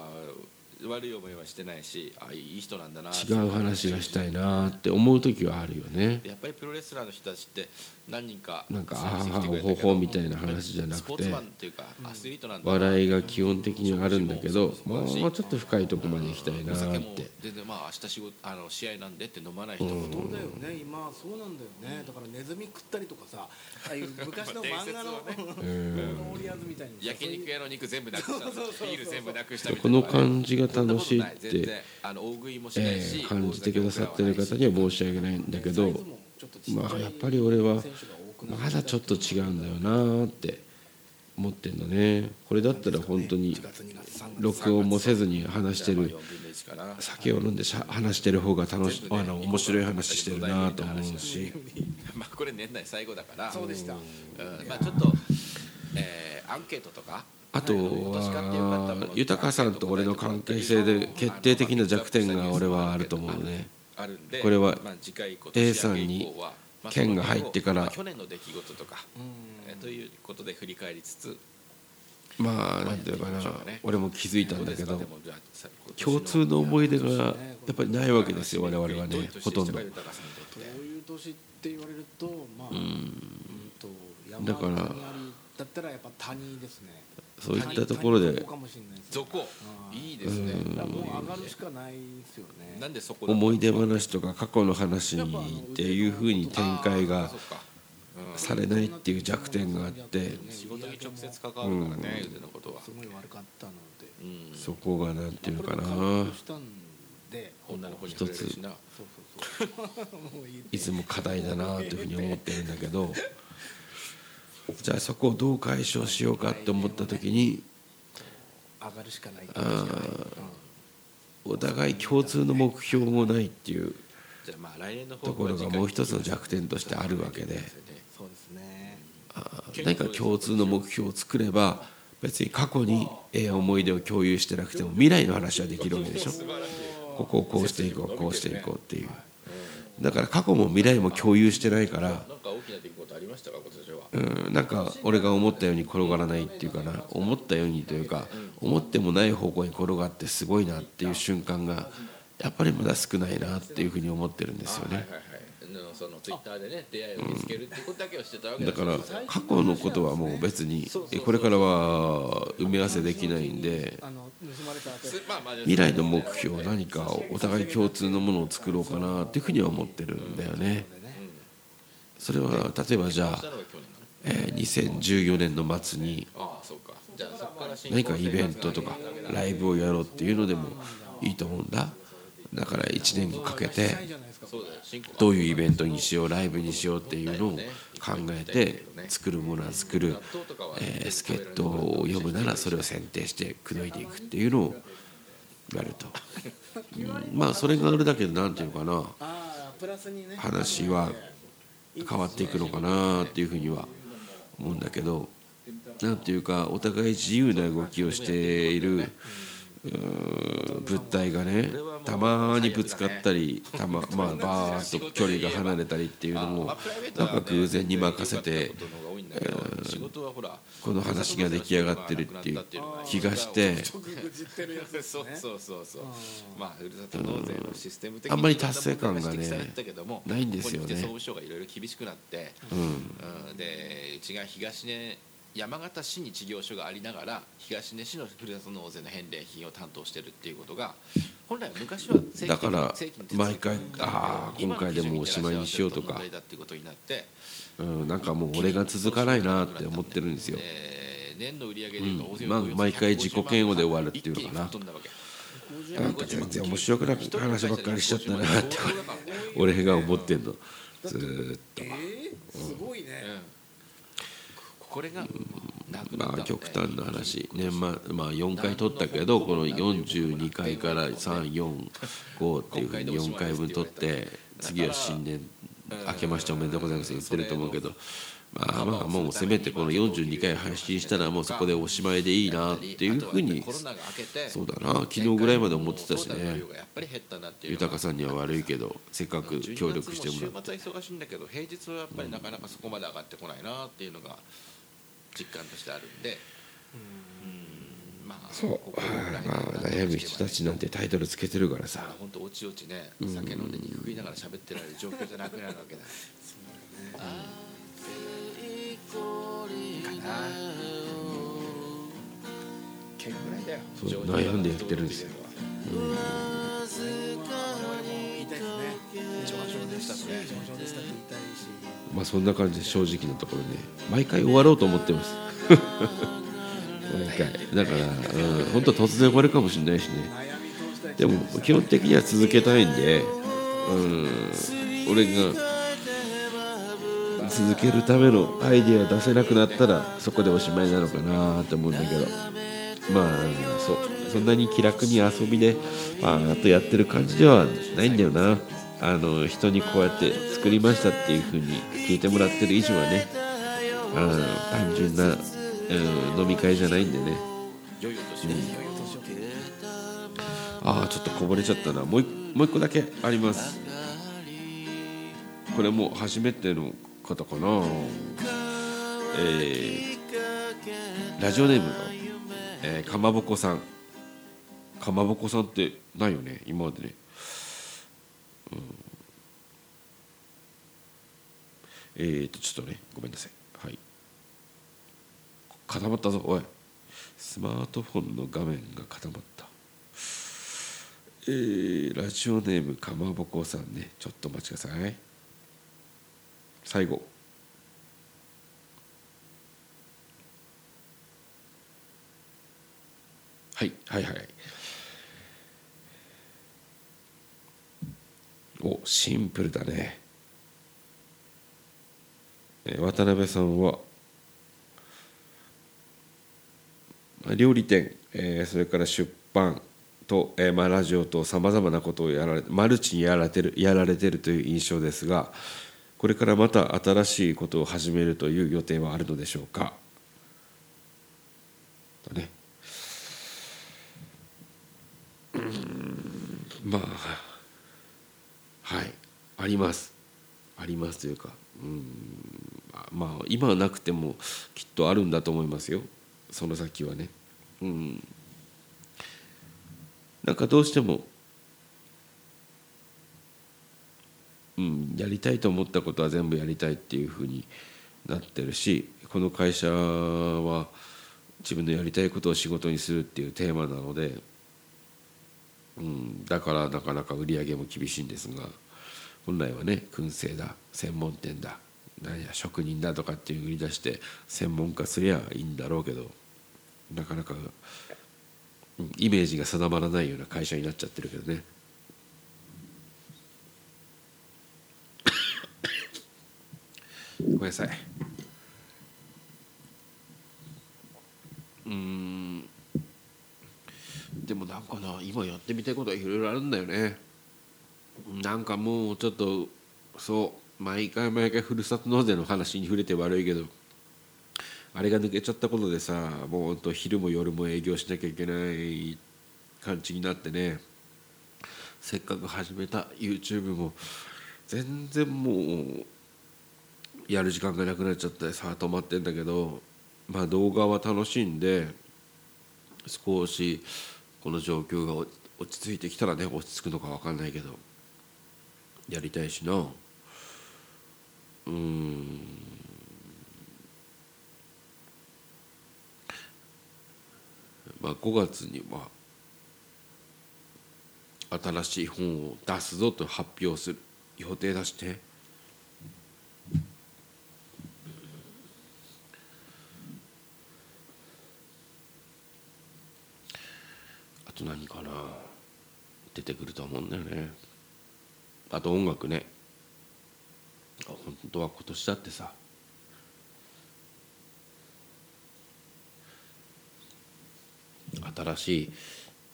あ悪い思いはしてないしあいい人なんだなって。う話がしたいなって思う時はあるよね。やっぱりプロレスラーの人たちって何人かなんか参加してあーきてくれたけどほほみたいな話じゃなくて笑いが基本的にあるんだけどもうちょっと深いとこまで行きたいなって。全然まあ明日仕事あの試合なんでって飲まない人もほとんどそうだよね。今そうなんだよね。だからネズミ食ったりとかさああいう昔の漫画の [laughs] 伝説をね。ウォーリアーズみたいにさ焼肉屋の肉全部なくしたビール全部なくしたこの感じが楽しいって感じてくださってる方には申し訳ないんだけどまあやっぱり俺はまだちょっと違うんだよなって思ってんのね。これだったら本当に録音もせずに話してる酒を飲んでしゃ話してる方が楽しあの面白い話してるなと思うし。[laughs] まあこれ年内最後だから。そうでした。うん。まあちょっと、えーアンケートとか。あとは豊さんと俺の関係性で決定的な弱点が俺はあると思うねこれはまあ次回今 A 年さんに県が入ってからまあ去年の出来事とか、えーということで振り返りつつまあなんていうかな俺も気づいたんだけど共通の思い出がやっぱりないわけですよ我々はね年ほとんど。って。どういう年って言われるとまあ、うん。と山だから谷だったらやっぱ谷ですねそういったところで。谷かもしれないいいですね。もう上がるしかないですよねなんでそこだ思い出話とか過去の話っていうふうに展開がされないっていう弱点があって。仕事に直接関わるからね腕のことは。すごい悪かったので。うん。そこがなんていうのかな。変わろうとしたんで女の子に触れるしな。そうそうそう。[laughs] もういいいつも課題だなというふうに思ってるんだけどじゃあそこをどう解消しようかって思った時に上がるしかないお互い共通の目標もないっていうところがもう一つの弱点としてあるわけで。何か共通の目標を作れば別に過去にええ思い出を共有してなくても未来の話はできるわけでしょ。ここをこうしていこうこうしていこうっていう。だから過去も未来も共有してないからうんなんか俺が思ったように転がらないっていうかな思ったようにというか思ってもない方向に転がってすごいなっていう瞬間がやっぱりまだ少ないなっていうふうに思ってるんですよね。はいはい。はいのそのツイッターでね出会いを見つけるっていうことだけをしてたわけだ。から過去のことはもう別にこれからは埋め合わせできないんで未来の目標何かをお互い共通のものを作ろうかなっていうふうには思ってるんだよね。それは例えばじゃあえー2014年の末に何かイベントとかライブをやろうっていうのでもいいと思うんだ。だから1年かけてどういうイベントにしようライブにしようっていうのを考えて作るものは作る、えー助っ人を呼ぶならそれを選定して口説いていくっていうのをやると、うんまあそれがあるだけでなんていうのかな。話は変わっていくのかなっていうふうには思うんだけど何ていうかお互い自由な動きをしている物体がねたまにぶつかったりたままあバーッと距離が離れたりっていうのもなんか偶然に任せてこの話が出来上がってるっていう気がして。直口ってるやつですそうねそうそうそう。まあふるさと納税のシステム的あんまり達成感がねないんですよね。総務省がいろいろ厳しくなってでうちが東根山形市に事業所がありながら東根市のふるさと納税の返礼品を担当してるっていうことが本来は昔はだから毎回あー今回でもおしまいにしようとか。だっていうことになってうん、なんかもう俺が続かないなって思ってるんですよ。えー年の売り上げでいうんまあ毎回自己嫌悪で終わるっていうのかな。なんか全然面白くなく話ばっかりしちゃったなって俺が思ってんの。ずーっと。えーすごいね。うん。これがまあ極端な話。年末まあ4回取ったけどこの42回から345っていうふうに4回分取って。次は新年明けましておめでとうございます言ってると思うけど。まあまあもうせめてこの42回配信したらもうそこでおしまいでいいなっていうふうにそうだな。昨日ぐらいまで思ってたしね。コロナの量がやっぱり減ったなっていう。のが豊さんには悪いけどせっかく協力してもらって。12月も週末は忙しいんだけど平日はやっぱりなかなかそこまで上がってこないなっていうのが実感としてあるんでそう。まあ悩む人たちなんてタイトルつけてるからさ。本当おちおちね酒飲んで肉食いながら喋ってられる状況じゃなくなるわけだ。かな県ぐらいだよそう悩んでやってるんですよ。言いたいですね上々でしたね上々でしたって言いたいしまあそんな感じで正直なところね毎回終わろうと思ってます [laughs] 毎回。だから、うん、本当突然終わるかもしれないしね。でも基本的には続けたいんで、うん、俺が続けるためのアイデア出せなくなったらそこでおしまいなのかなって思うんだけど。まあそそんなに気楽に遊びでパーッとやってる感じではないんだよな。あの人にこうやって作りましたっていう風に聞いてもらってる以上はねあ単純な、うん、飲み会じゃないんでね。ああちょっとこぼれちゃったな。もうもう一個だけあります。これも初めての方かな。えーラジオネームがえーかまぼこさん。かまぼこさんってないよね今までね。うん。えーとちょっとねごめんなさい。固まったぞおい。スマートフォンの画面が固まった。えーラジオネームかまぼこさんね。ちょっとお待ちください。最後。はいはいはい。おシンプルだね。え渡辺さんはまあ料理店、えーそれから出版と、えーまあ、ラジオとさまざまなことをやられマルチにやられてるやられてるという印象ですがこれからまた新しいことを始めるという予定はあるのでしょうか？だね。うんまあはい。あります。ありますというかうんまあ今はなくてもきっとあるんだと思いますよ。その先はね。うん。なんかどうしてもうん、やりたいと思ったことは全部やりたいっていうふうになってるしこの会社は自分のやりたいことを仕事にするっていうテーマなので、うん、だからなかなか売り上げも厳しいんですが本来はね燻製だ専門店だ何や職人だとかっていう売り出して専門化すりゃいいんだろうけどなかなか、イメージが定まらないような会社になっちゃってるけどね。ごめんなさい。うん。でもなんかな今やってみたいことはいろいろあるんだよね。なんかもうちょっとそう。毎回毎回ふるさと納税の話に触れて悪いけどあれが抜けちゃったことでさもうほんと昼も夜も営業しなきゃいけない感じになってね。せっかく始めた YouTube も全然もうやる時間がなくなっちゃってさあ止まってんだけどまあ動画は楽しんで少しこの状況が落ち着いてきたらね落ち着くのか分かんないけどやりたいしな。うん。まあ5月には新しい本を出すぞと発表する。予定だして。あと何かな。出てくると思うんだよね。あと音楽ね。本当は今年だってさ。新しい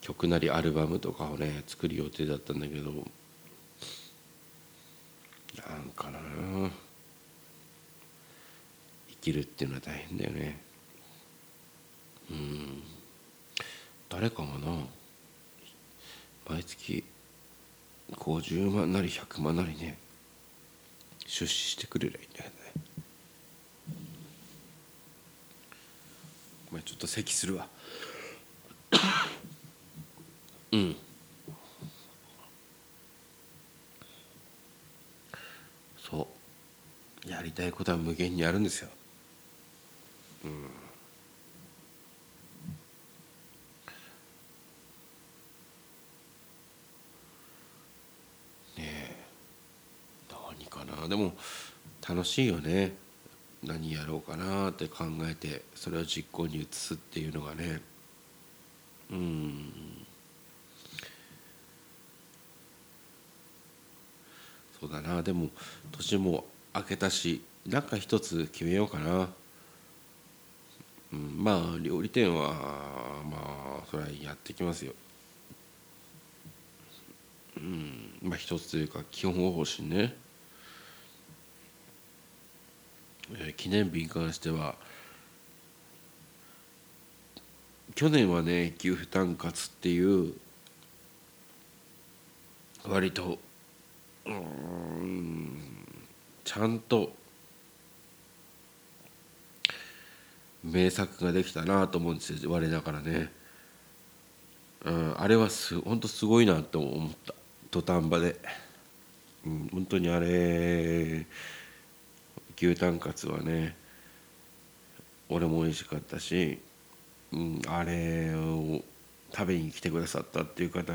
曲なりアルバムとかをね作る予定だったんだけど。なんかな。生きるっていうのは大変だよね。うん。誰かがな。毎月50万なり100万なりね。出資してくれりゃいいんだよね。ごめんちょっと咳するわ。うん。そう。やりたいことは無限にあるんですよ。うん。なでも楽しいよね。何やろうかなって考えてそれを実行に移すっていうのがね。うん。そうだな。でも年も明けたしなんか一つ決めようかな、うん、まあ料理店はまあそれはやってきますよ。うん。まあ一つというか基本方針ねえー記念日に関しては去年はね給付単活っていう割とうんちゃんと名作ができたなと思うんですよ我ながらね、うん、あれはす本当すごいなと思った土壇場で、うん、本当にあれ牛タンカツはね俺も美味しかったし、うん、あれを食べに来てくださったっていう方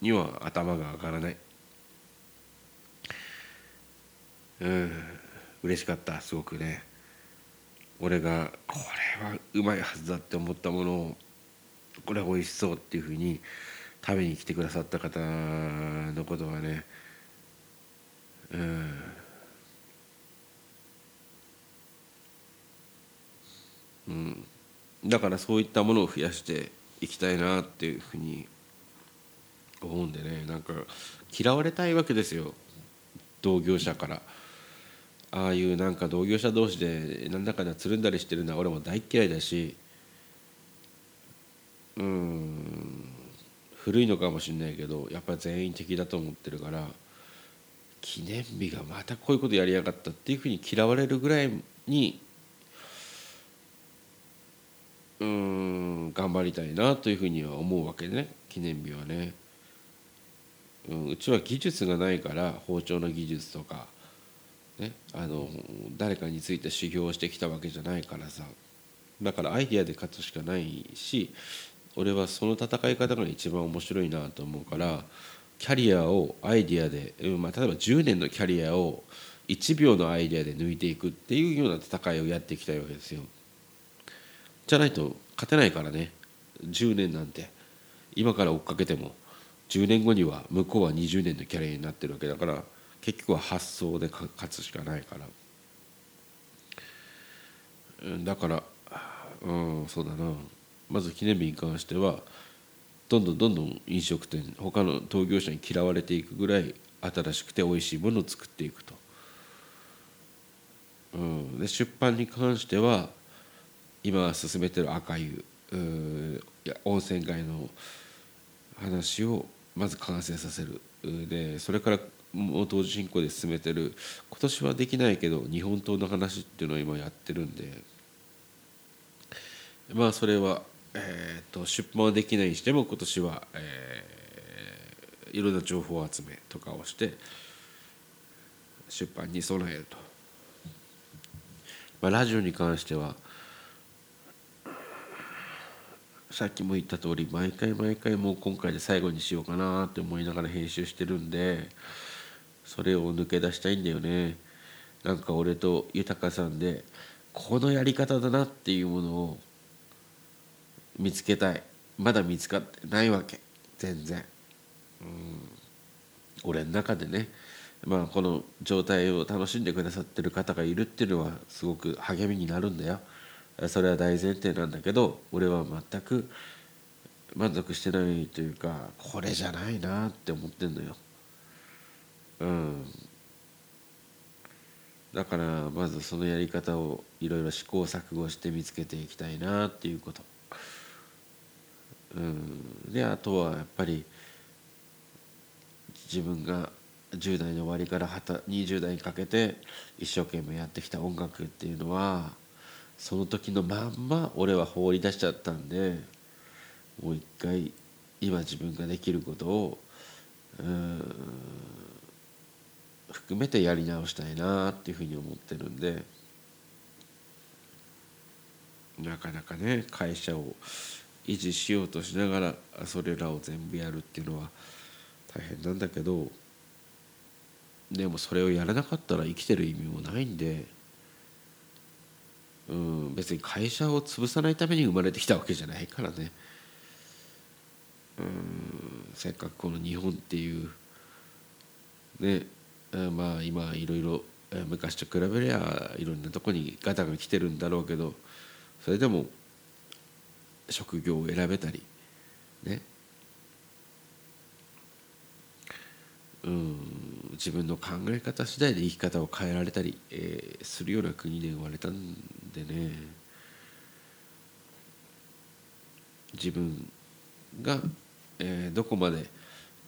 には頭が上がらない。うん嬉しかったすごくね。俺がこれはうまいはずだって思ったものをこれは美味しそうっていうふうに食べに来てくださった方のことはねうんうん、だからそういったものを増やしていきたいなっていうふうに思うんでね。なんか嫌われたいわけですよ。同業者から。ああいうなんか同業者同士でなんだかんだつるんだりしてるのは俺も大嫌いだし。うん。古いのかもしれないけどやっぱ全員敵だと思ってるから記念日がまたこういうことやりやがったっていうふうに嫌われるぐらいにうん頑張りたいなというふうには思うわけね記念日はね。うん、うちは技術がないから包丁の技術とか、ね、あの誰かについて修行してきたわけじゃないからさだからアイディアで勝つしかないし俺はその戦い方が一番面白いなと思うからキャリアをアイディアで、うんまあ、例えば10年のキャリアを1秒のアイデアで抜いていくっていうような戦いをやっていきたいわけですよ。じゃないと勝てないからね。10年なんて。今から追っかけても10年後には向こうは20年のキャリアになってるわけだから結局は発想で勝つしかないから。だからうんそうだな。まず記念日に関してはどんどんどんどん飲食店他の陶業者に嫌われていくぐらい新しくて美味しいものを作っていくと。うん、で出版に関しては今進めてる赤湯温泉街の話をまず完成させる。でそれからもう同時進行で進めてる。今年はできないけど日本刀の話っていうのを今やってるんで。まあそれは、えー、と出版はできないにしても今年は、えー、いろんな情報集めとかをして出版に備えると、まあ、ラジオに関してはさっきも言った通り毎回毎回もう今回で最後にしようかなって思いながら編集してるんでそれを抜け出したいんだよね。なんか俺と豊さんでこのやり方だなっていうものを見つけたい。まだ見つかってないわけ。全然。うん。俺の中でね。まあこの状態を楽しんでくださってる方がいるっていうのはすごく励みになるんだよ。それは大前提なんだけど俺は全く満足してないというかこれじゃないなって思ってんのよ。うんだからまずそのやり方をいろいろ試行錯誤して見つけていきたいなっていうこと。うん、であとはやっぱり自分が10代の終わりから20代にかけて一生懸命やってきた音楽っていうのはその時のまんま俺は放り出しちゃったんでもう一回今自分ができることをうん含めてやり直したいなっていうふうに思ってるんでなかなかね会社を維持しようとしながらそれらを全部やるっていうのは大変なんだけどでもそれをやらなかったら生きてる意味もないんで。うん、別に会社を潰さないために生まれてきたわけじゃないからね、うん、せっかくこの日本っていうねまあ今いろいろ昔と比べりゃいろんなとこにガタが来てるんだろうけどそれでも職業を選べたりね。うん。自分の考え方次第で生き方を変えられたり、えー、するような国で生まれたんでね自分が、えー、どこまで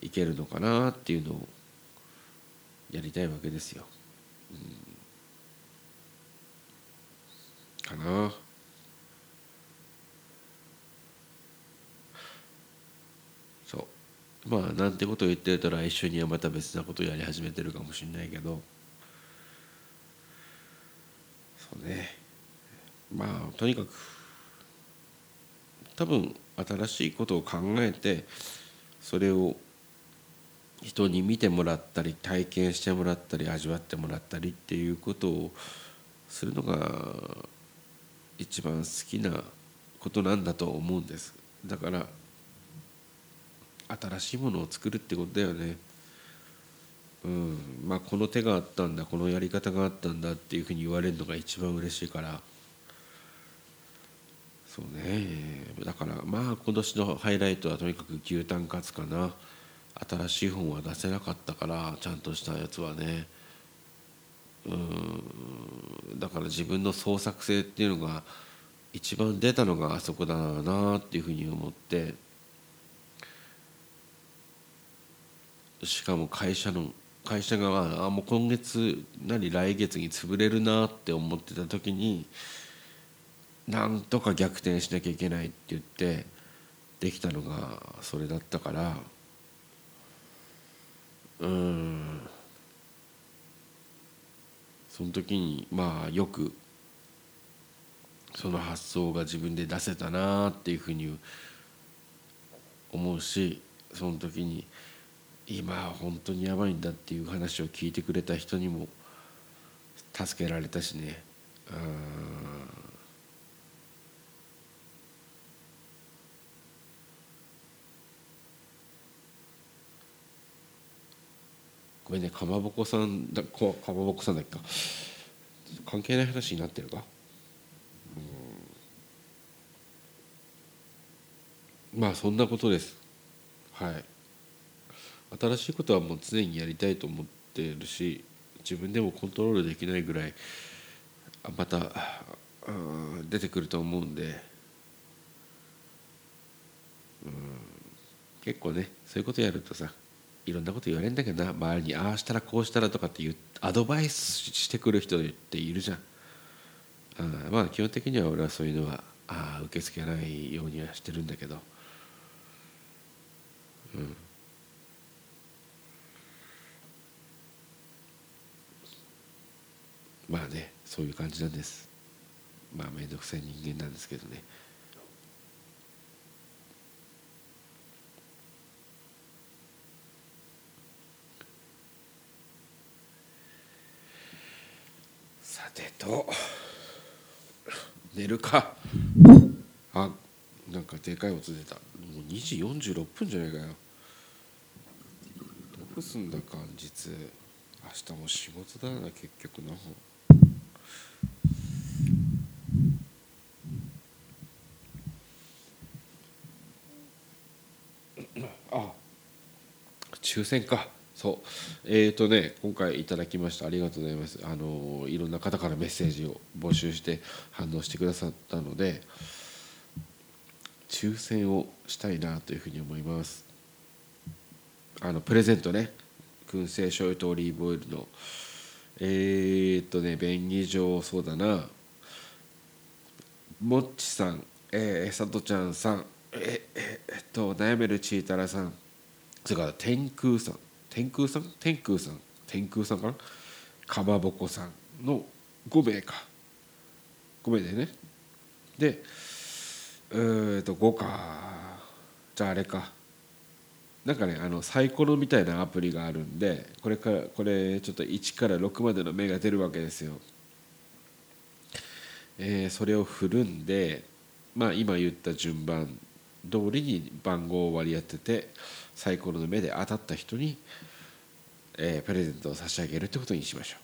いけるのかなっていうのをやりたいわけですよ。うん、かな。まあなんてことを言ってたら一緒にはまた別なことをやり始めてるかもしれないけど。そうね。まあとにかく多分新しいことを考えてそれを人に見てもらったり体験してもらったり味わってもらったりっていうことをするのが一番好きなことなんだと思うんです。だから新しいものを作るってことだよね。うん。まあこの手があったんだこのやり方があったんだっていうふうに言われるのが一番嬉しいから。そうね。だからまあ今年のハイライトはとにかく牛タンカツかな。新しい本は出せなかったからちゃんとしたやつはね。うん。だから自分の創作性っていうのが一番出たのがあそこだなっていうふうに思って。しかも会社の会社があもう今月何来月に潰れるなって思ってた時になんとか逆転しなきゃいけないって言ってできたのがそれだったからうん。その時にまあよくその発想が自分で出せたなっていうふうに思うしその時に今本当にやばいんだっていう話を聞いてくれた人にも助けられたしね。ごめんねかまぼこさんだこかまぼこさんだっけか。関係ない話になってるか。まあそんなことです。はい。新しいことはもう常にやりたいと思ってるし自分でもコントロールできないぐらいまた出てくると思うんでうん結構ねそういうことやるとさいろんなこと言われるんだけどな周りにああしたらこうしたらとかっていうアドバイスしてくる人っているじゃん。あまあ基本的には俺はそういうのはあ受け付けないようにはしてるんだけど。うん。まあねそういう感じなんです。まあ面倒くさい人間なんですけどね。さてと寝るか。あなんかでかい音出た。もう2時46分じゃないかよどうすんだか実明日も仕事だな結局なあ抽選か。そう。えっ、ー、とね今回いただきました。ありがとうございます。あのいろんな方からメッセージを募集して反応してくださったので抽選をしたいなというふうに思います。あのプレゼントね。燻製醤油とオリーブオイルの。えー、っとね便宜上そうだな。もっちさん。えー、さとちゃんさん。えええっと悩めるちーたらさん。それから天空さん天空さん？天空さん？天空さんかな？かまぼこさんの5名か。5名でね。でえー、っと5か。じゃああれか。なんかねあのサイコロみたいなアプリがあるんでこれからこれちょっと1から6までの目が出るわけですよ。えー、それを振るんでまあ今言った順番通りに番号を割り当ててサイコロの目で当たった人に、えー、プレゼントを差し上げるってことにしましょ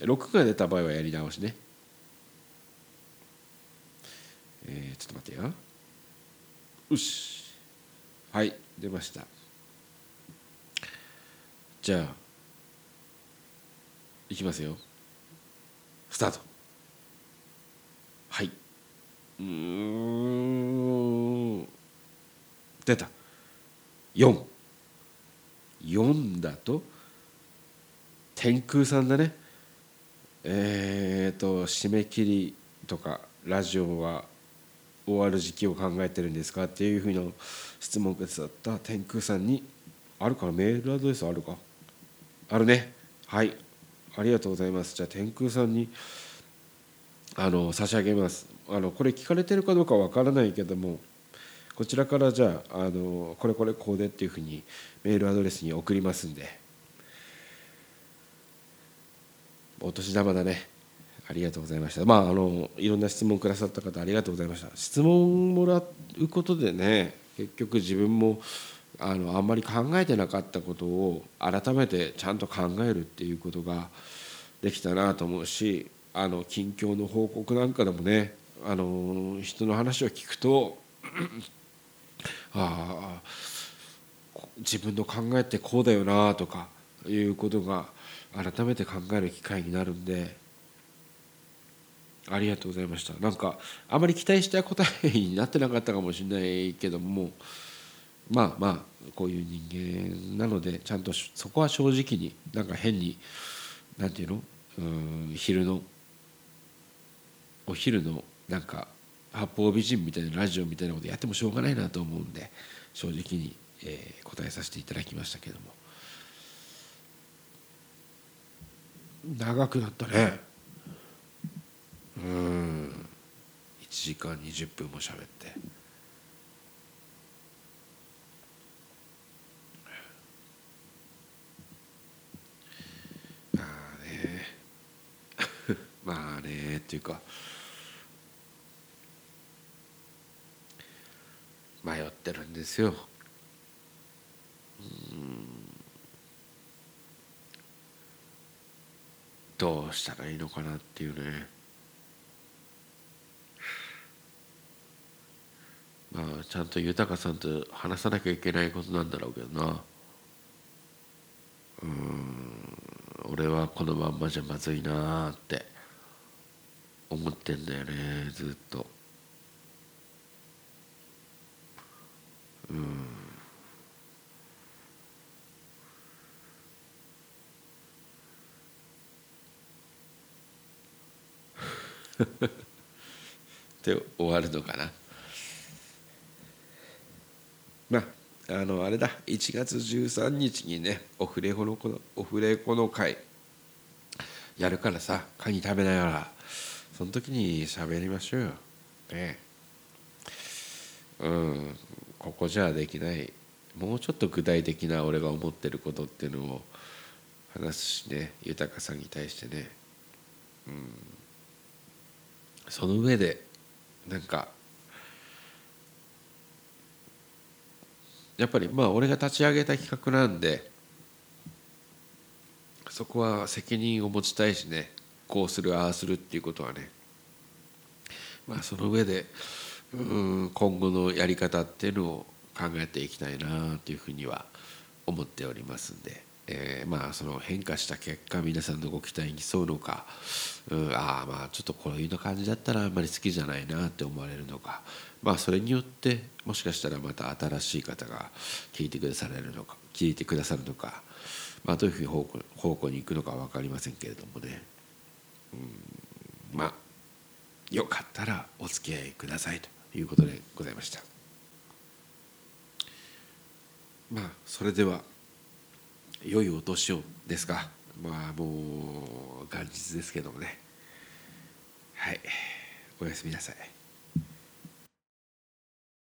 う。6が出た場合はやり直しね。えー、ちょっと待ってよ。よし。はい出ました。じゃあいきますよスタートはいうん出た4 44だと天空さんだね。えっ、ー、と締め切りとかラジオは終わる時期を考えてるんですかっていうふうな質問がだった。天空さんにあるかな？メールアドレスあるか？あるね。はい。ありがとうございます。じゃあ天空さんにあの差し上げます。あのこれ聞かれてるかどうかわからないけどもこちらからじゃああのこれこれこうでっていうふうにメールアドレスに送りますんで。お年玉だね。ありがとうございました。まああのいろんな質問くださった方ありがとうございました。質問もらうことでね結局自分もあのあんまり考えてなかったことを改めてちゃんと考えるっていうことができたなと思うしあの近況の報告なんかでもねあの人の話を聞くとああ自分の考えってこうだよなとかいうことが改めて考える機会になるんでありがとうございました。なんかあまり期待した答えになってなかったかもしれないけどもまあまあこういう人間なのでちゃんとそこは正直になんか変になんていうの？うん昼のお昼のなんか八方美人みたいなラジオみたいなことやってもしょうがないなと思うんで正直に、えー、答えさせていただきましたけども。長くなったね。うん。1時間20分も喋って。まあね。[laughs] まあねっていうか迷ってるんですよ。どうしたらいいのかなっていうね。まあちゃんと豊さんと話さなきゃいけないことなんだろうけどな。うん。俺はこのまんまじゃまずいなって思ってんだよねずっと。[laughs] で終わるのかな。まああのあれだ。1月13日にねオフレコのオフレコの会。やるからさカニ食べながらその時に喋りましょうよ。ね。うん。ここじゃできない。もうちょっと具体的な俺が思ってることっていうのを話すしね。豊さんに対してね。うん。その上でなんかやっぱりまあ俺が立ち上げた企画なんでそこは責任を持ちたいしねこうするああするっていうことはねまあその上でうん今後のやり方っていうのを考えていきたいなというふうには思っておりますんで、えー、まあその変化した結果皆さんのご期待に沿うのか、うん、ああまあちょっとこういう感じだったらあんまり好きじゃないなって思われるのか。まあそれによってもしかしたらまた新しい方が聞いてくだされるのか聞いてくださるのか、まあ、どういうふうに方向方向に行くのか分かりませんけれどもね、うん、まあよかったらお付き合いくださいということでございました。まあそれでは良いお年をですか。まあもう元日ですけどもね。はい。おやすみなさい。